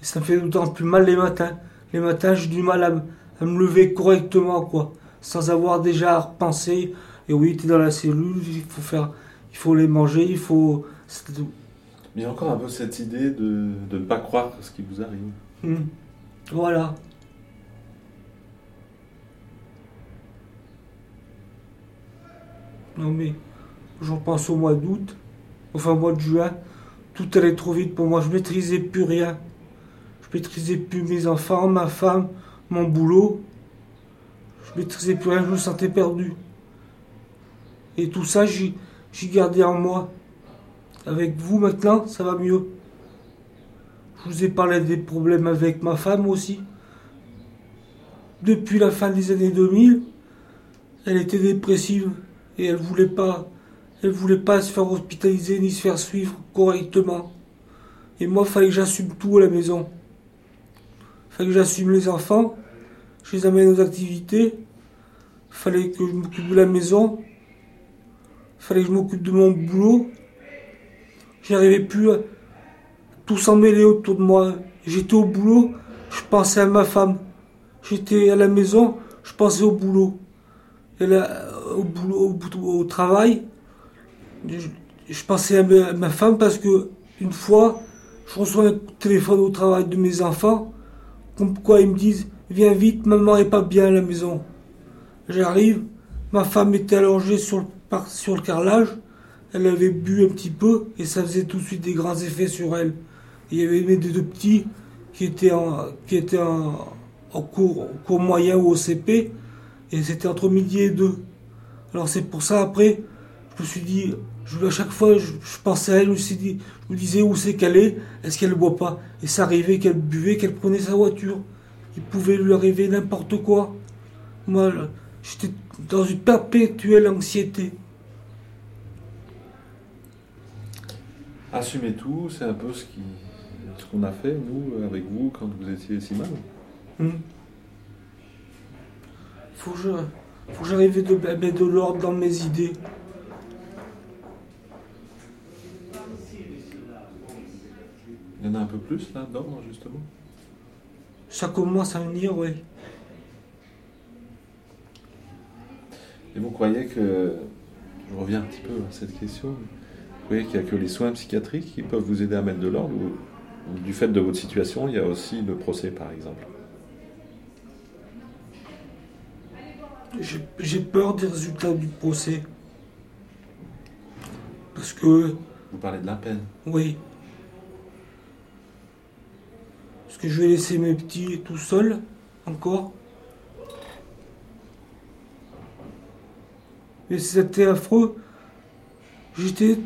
Et ça me fait d'autant plus mal les matins. Les matins, j'ai du mal à, me- à me lever correctement, quoi. Sans avoir déjà à repenser. Et oui, tu es dans la cellule, il faut faire, il faut les manger, il faut. Mais il y a encore un peu cette idée de, de ne pas croire ce qui vous arrive. Hmm. Voilà. Non mais, j'en pense au mois d'août, enfin au mois de juin, tout allait trop vite pour moi, je maîtrisais plus rien. Je maîtrisais plus mes enfants, ma femme, mon boulot. Je maîtrisais plus rien, je me sentais perdu. Et tout ça, j'ai gardé en moi. Avec vous maintenant, ça va mieux. Je vous ai parlé des problèmes avec ma femme aussi. Depuis la fin des années 2000, elle était dépressive et elle voulait pas, elle voulait pas se faire hospitaliser ni se faire suivre correctement. Et moi, fallait que j'assume tout à la maison. Fallait que j'assume les enfants, je les amène aux activités. Fallait que je m'occupe de la maison. Fallait que je m'occupe de mon boulot. J'arrivais plus à tout s'en mêler autour de moi. J'étais au boulot, je pensais à ma femme. J'étais à la maison, je pensais au boulot. Et là, au boulot, au, travail, je, pensais à ma, à ma femme parce que une fois, je reçois un téléphone au travail de mes enfants, quoi ils me disent Viens vite, maman est pas bien à la maison. J'arrive, ma femme était allongée sur le, carrelage, elle avait bu un petit peu et ça faisait tout de suite des grands effets sur elle. Il y avait mes deux petits qui étaient en, qui étaient cours moyen ou au CP et c'était entre midi et deux. Alors c'est pour ça après, je me suis dit, je, à chaque fois je, je pensais à elle, je me, suis dit, je me disais où c'est qu'elle est, est-ce qu'elle ne boit pas? Et ça arrivait qu'elle buvait, qu'elle prenait sa voiture. Il pouvait lui arriver n'importe quoi. Moi, j'étais dans une perpétuelle anxiété. Assumer tout, c'est un peu ce qui, ce qu'on a fait nous avec vous quand vous étiez si mal. Hmm. Faut que je, faut que j'arrive de, à mettre de l'ordre dans mes idées. Il y en a un peu plus là-dedans, justement. Ça commence à venir, oui. Et vous croyez que, je reviens un petit peu à cette question, vous croyez qu'il n'y a que les soins psychiatriques qui peuvent vous aider à mettre de l'ordre ou, du fait de votre situation, il y a aussi le procès par exemple? J'ai peur des résultats du procès. Parce que, Vous parlez de la peine? oui. Que je vais laisser mes petits tout seuls, encore. Mais c'était affreux. J'étais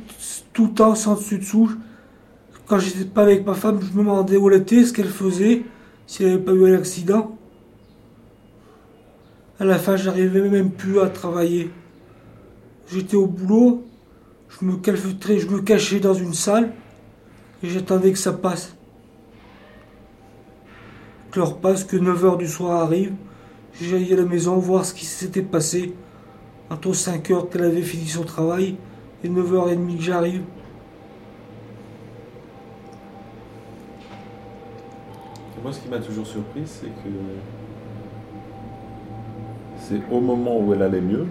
tout le temps sans dessus dessous. Quand j'étais pas avec ma femme, je me demandais où elle était, ce qu'elle faisait, si elle n'avait pas eu un accident. À la fin, j'arrivais même plus à travailler. J'étais au boulot, je me calfeutrais, je me cachais dans une salle et j'attendais que ça passe. Que l'heure passe, que 9h du soir arrive, j'allais à la maison voir ce qui s'était passé. Entre 5h qu'elle avait fini son travail et 9h30 que j'arrive. Moi, ce qui m'a toujours surpris, c'est que c'est au moment où elle allait mieux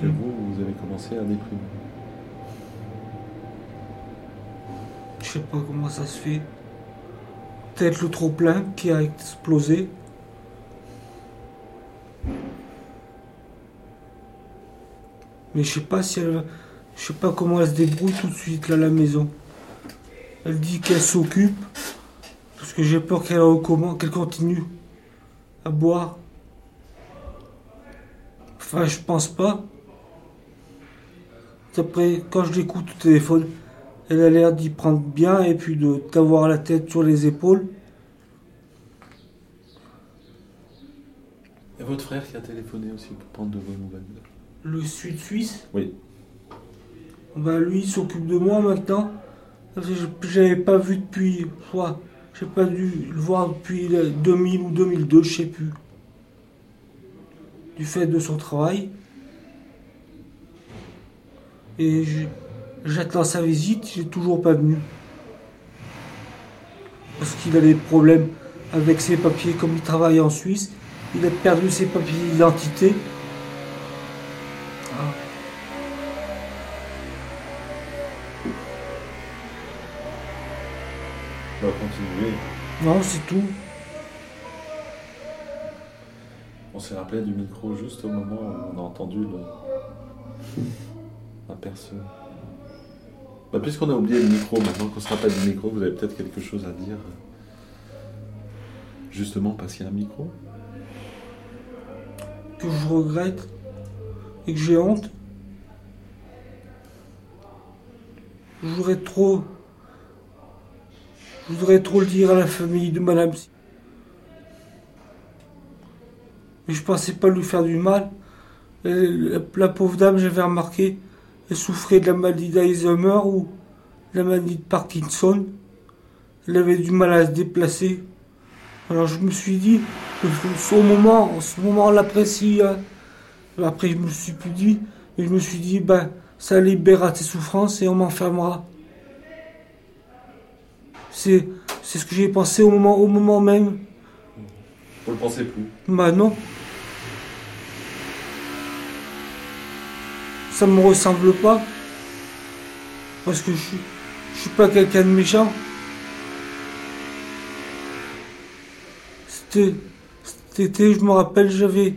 que vous, vous avez commencé à déprimer. Je sais pas comment ça se fait. Peut-être le trop-plein qui a explosé. Mais je sais pas si elle. Je sais pas comment elle se débrouille tout de suite là à la maison. Elle dit qu'elle s'occupe. Parce que j'ai peur qu'elle recommence, qu'elle continue à boire. Enfin, je pense pas. Après, quand je l'écoute au téléphone, elle a l'air d'y prendre bien et puis de d'avoir la tête sur les épaules. Et votre frère qui a téléphoné aussi pour prendre de vos nouvelles Le Sud Suisse, Oui. bah lui il s'occupe de moi maintenant. Je- J'avais pas vu depuis, j'ai pas dû le voir depuis le 2000 ou 2002, je sais plus. Du fait de son travail. Et j'attends sa visite, il est toujours pas venu. Parce qu'il a des problèmes avec ses papiers, comme il travaille en Suisse. Il a perdu ses papiers d'identité. Ah. On va continuer. Non, c'est tout. On s'est rappelé du micro juste au moment où on a entendu le... la personne. Bah, Puisqu'on a oublié le micro, maintenant qu'on se rappelle du micro, vous avez peut-être quelque chose à dire. Justement parce qu'il y a un micro. que je regrette et que j'ai honte. Je voudrais trop. Je voudrais trop le dire à la famille de madame. Mais je pensais pas lui faire du mal. La pauvre dame, j'avais remarqué, elle souffrait de la maladie d'Alzheimer ou de la maladie de Parkinson. Elle avait du mal à se déplacer. Alors je me suis dit, au moment, en ce moment, on l'apprécie. hein. Après, je me suis plus dit, mais je me suis dit, ben, ça libérera tes souffrances et on m'enfermera. C'est, c'est ce que j'ai pensé au moment, au moment même. Vous le pensez plus. Bah non. Ça me ressemble pas. Parce que je je suis pas quelqu'un de méchant. C'était, cet été, je me rappelle, j'avais,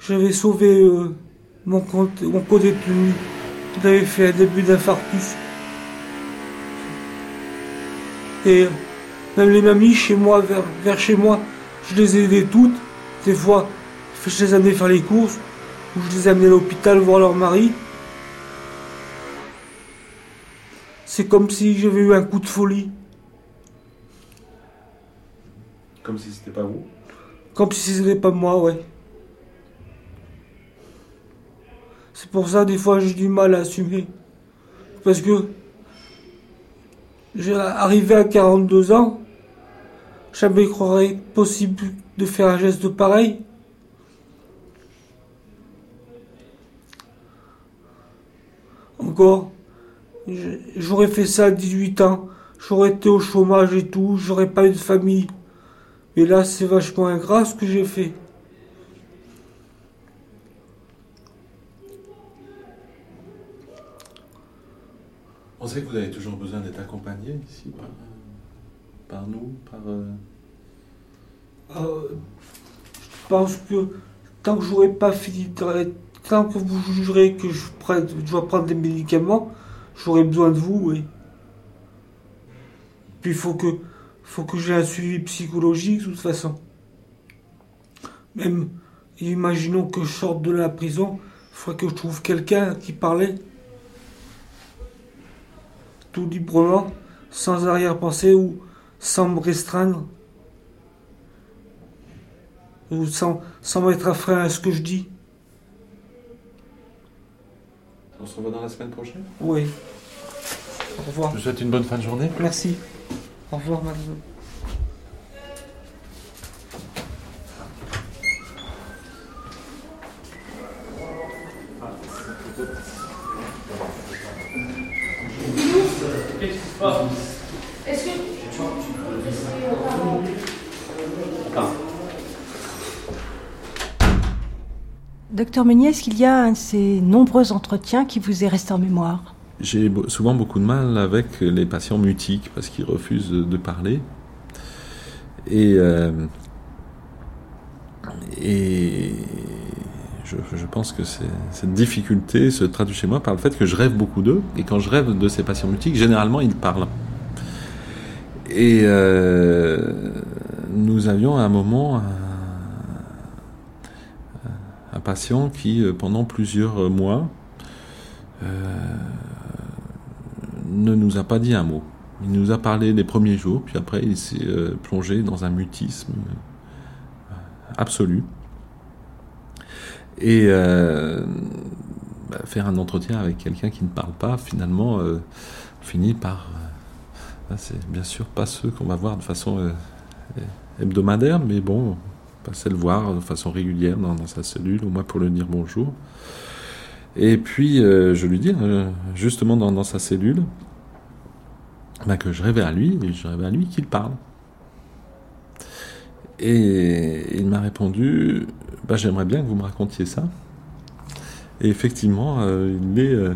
j'avais sauvé euh, mon compte, mon co-détenu. Il avait fait un début d'infarctus. Et même les mamies chez moi, vers, vers chez moi, je les ai aidées toutes. Des fois, je les amenais faire les courses, ou je les amenais à l'hôpital voir leur mari. C'est comme si j'avais eu un coup de folie. Comme si c'était pas vous. Comme si ce n'était pas moi, ouais. C'est pour ça, des fois, j'ai du mal à assumer. Parce que j'ai arrivé à 42 ans, jamais croirais possible de faire un geste pareil. Encore, j'aurais fait ça à 18 ans, j'aurais été au chômage et tout, j'aurais pas eu de famille. Mais là, c'est vachement ingrat ce que j'ai fait. On sait que vous avez toujours besoin d'être accompagné ici par, par nous, par. euh, Euh, je pense que tant que j'aurai pas fini tant que vous jugerez que je, prenne- je dois prendre des médicaments, j'aurai besoin de vous, oui. Puis faut que, faut que j'ai un suivi psychologique de toute façon. Même, imaginons que je sorte de la prison, il faudrait que je trouve quelqu'un qui parlait tout librement, sans arrière-pensée ou sans me restreindre ou sans, sans mettre à frein à ce que je dis. On se revoit dans la semaine prochaine? Oui. Au revoir. Je vous souhaite une bonne fin de journée. Merci. Au revoir, madame. Qu'est-ce qui se passe Est-ce que Attends. Docteur Meunier, est-ce qu'il y a un de ces nombreux entretiens qui vous est resté en mémoire? J'ai souvent beaucoup de mal avec les patients mutiques parce qu'ils refusent de, parler. Et, euh, et je, je pense que cette difficulté se traduit chez moi par le fait que je rêve beaucoup d'eux. Et quand je rêve de ces patients mutiques, généralement, ils parlent. Et euh, nous avions à un moment un, patient qui, euh, pendant plusieurs mois, euh, ne nous a pas dit un mot. Il nous a parlé les premiers jours, puis après il s'est euh, plongé dans un mutisme euh, absolu. Et euh, bah, faire un entretien avec quelqu'un qui ne parle pas, finalement, euh, finit par... euh, là, c'est bien sûr pas ceux qu'on va voir de façon euh, hebdomadaire, mais bon, passer le voir de façon régulière dans, sa cellule, au moins pour lui dire bonjour. Et puis, euh, je lui dis, euh, justement dans, sa cellule, bah, que je rêvais à lui, et je rêvais à lui qu'il parle. Et il m'a répondu, bah, j'aimerais bien que vous me racontiez ça. Et effectivement, euh,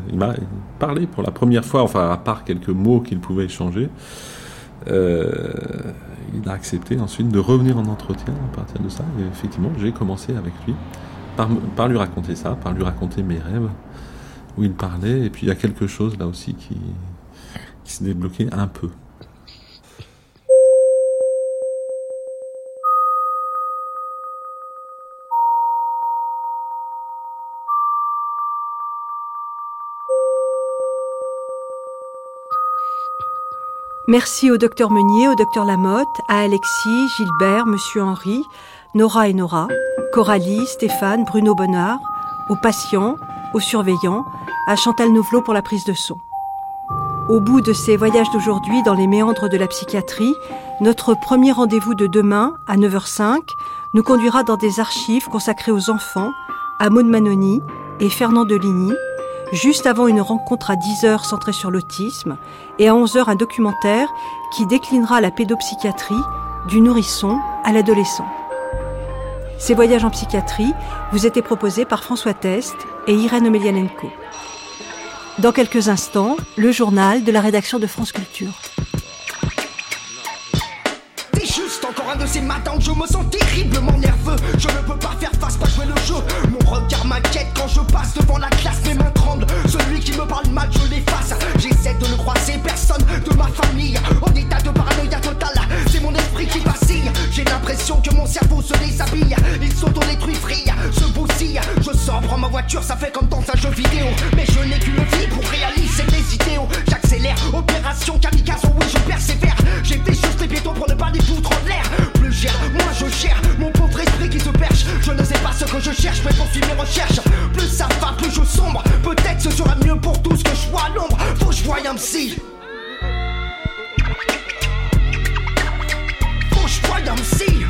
il m'a parlé pour la première fois, enfin à part quelques mots qu'il pouvait échanger, euh, il a accepté ensuite de revenir en entretien à partir de ça. Et effectivement, j'ai commencé avec lui par, lui raconter ça, par lui raconter mes rêves, où il parlait. Et puis il y a quelque chose là aussi qui, qui s'est débloqué un peu. Merci au docteur Meunier, au docteur Lamotte, à Alexis, Gilbert, Monsieur Henri, Nora et Nora, Coralie, Stéphane, Bruno Bonnard, aux patients, aux surveillants, à Chantal Nouvelot pour la prise de son. Au bout de ces voyages d'aujourd'hui dans les méandres de la psychiatrie, notre premier rendez-vous de demain, à 9h05, nous conduira dans des archives consacrées aux enfants, à Maud Manoni et Fernand Deligny, juste avant une rencontre à 10h centrée sur l'autisme, et à 11h un documentaire qui déclinera la pédopsychiatrie du nourrisson à l'adolescent. Ces voyages en psychiatrie vous étaient proposés par François Test et Irène Omelianenko. Dans quelques instants, le journal de la rédaction de France Culture. Juste encore un de ces matins je me sens terriblement nerveux. Je ne peux pas faire face, jouer le jeu. Regard m'inquiète quand je passe devant la classe, mes mains tremblent. Celui qui me parle mal, je l'efface. J'essaie de ne croiser personne de ma famille. En état de paranoïa totale, c'est mon esprit qui vacille. J'ai l'impression que mon cerveau se déshabille. Il s'auto-détruit, frille, se bousille. Je sors, prends ma voiture, ça fait comme dans un jeu vidéo. Mais je n'ai qu'une vie pour réaliser mes idéaux. J'accélère, opération kamikaze, oui, je persévère. J'ai fait juste les piétons pour ne pas les foutre en l'air. Plus cher, moi je cherche mon pauvre qui se perchent. Je ne sais pas ce que je cherche, mais poursuis mes recherches. Plus ça va, plus je sombre. Peut-être ce sera mieux pour tous que je sois à l'ombre. Faut que je voie un psy. Faut que je voie un psy.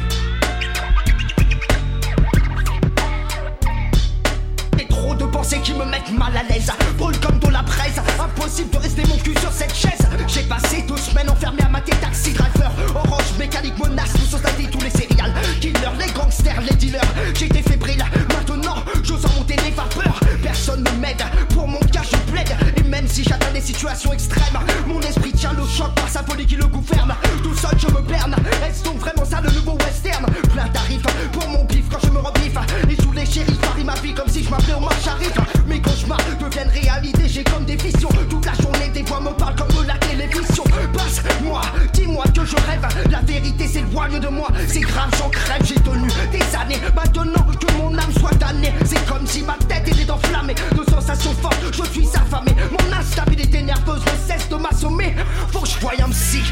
Pensées qui me mettent mal à l'aise. Brûle comme de la braise. Impossible de rester mon cul sur cette chaise. J'ai passé deux semaines enfermé à mater taxi driver. Orange mécanique menace, nous société, tous les céréales. Killers, les gangsters, les dealers. J'étais fébrile. Maintenant, j'ose en monter les vapeurs. Personne ne m'aide. Pour mon cas, je plaide. Et même si j'atteins des situations extrêmes, mon esprit tient le choc par sa folie qui le gouverne. Tout seul, je me berne. Est-ce donc vraiment ça le nouveau western? Plein tarif pour mon bif quand je me rebiffe. Et tous les shérifs parient ma vie comme si je m'appelais Omar Sharif. Mes cauchemars deviennent réalité, j'ai comme des visions. Toute la journée, des voix me parlent comme de la télévision. Passe-moi, dis-moi que je rêve. La vérité s'éloigne de moi, c'est grave, j'en crève. J'ai tenu des années, maintenant que mon âme soit damnée. C'est comme si ma tête était enflammée de sensations fortes. Je suis affamé, mon instabilité nerveuse ne cesse de m'assommer. Faut que je voie un psy.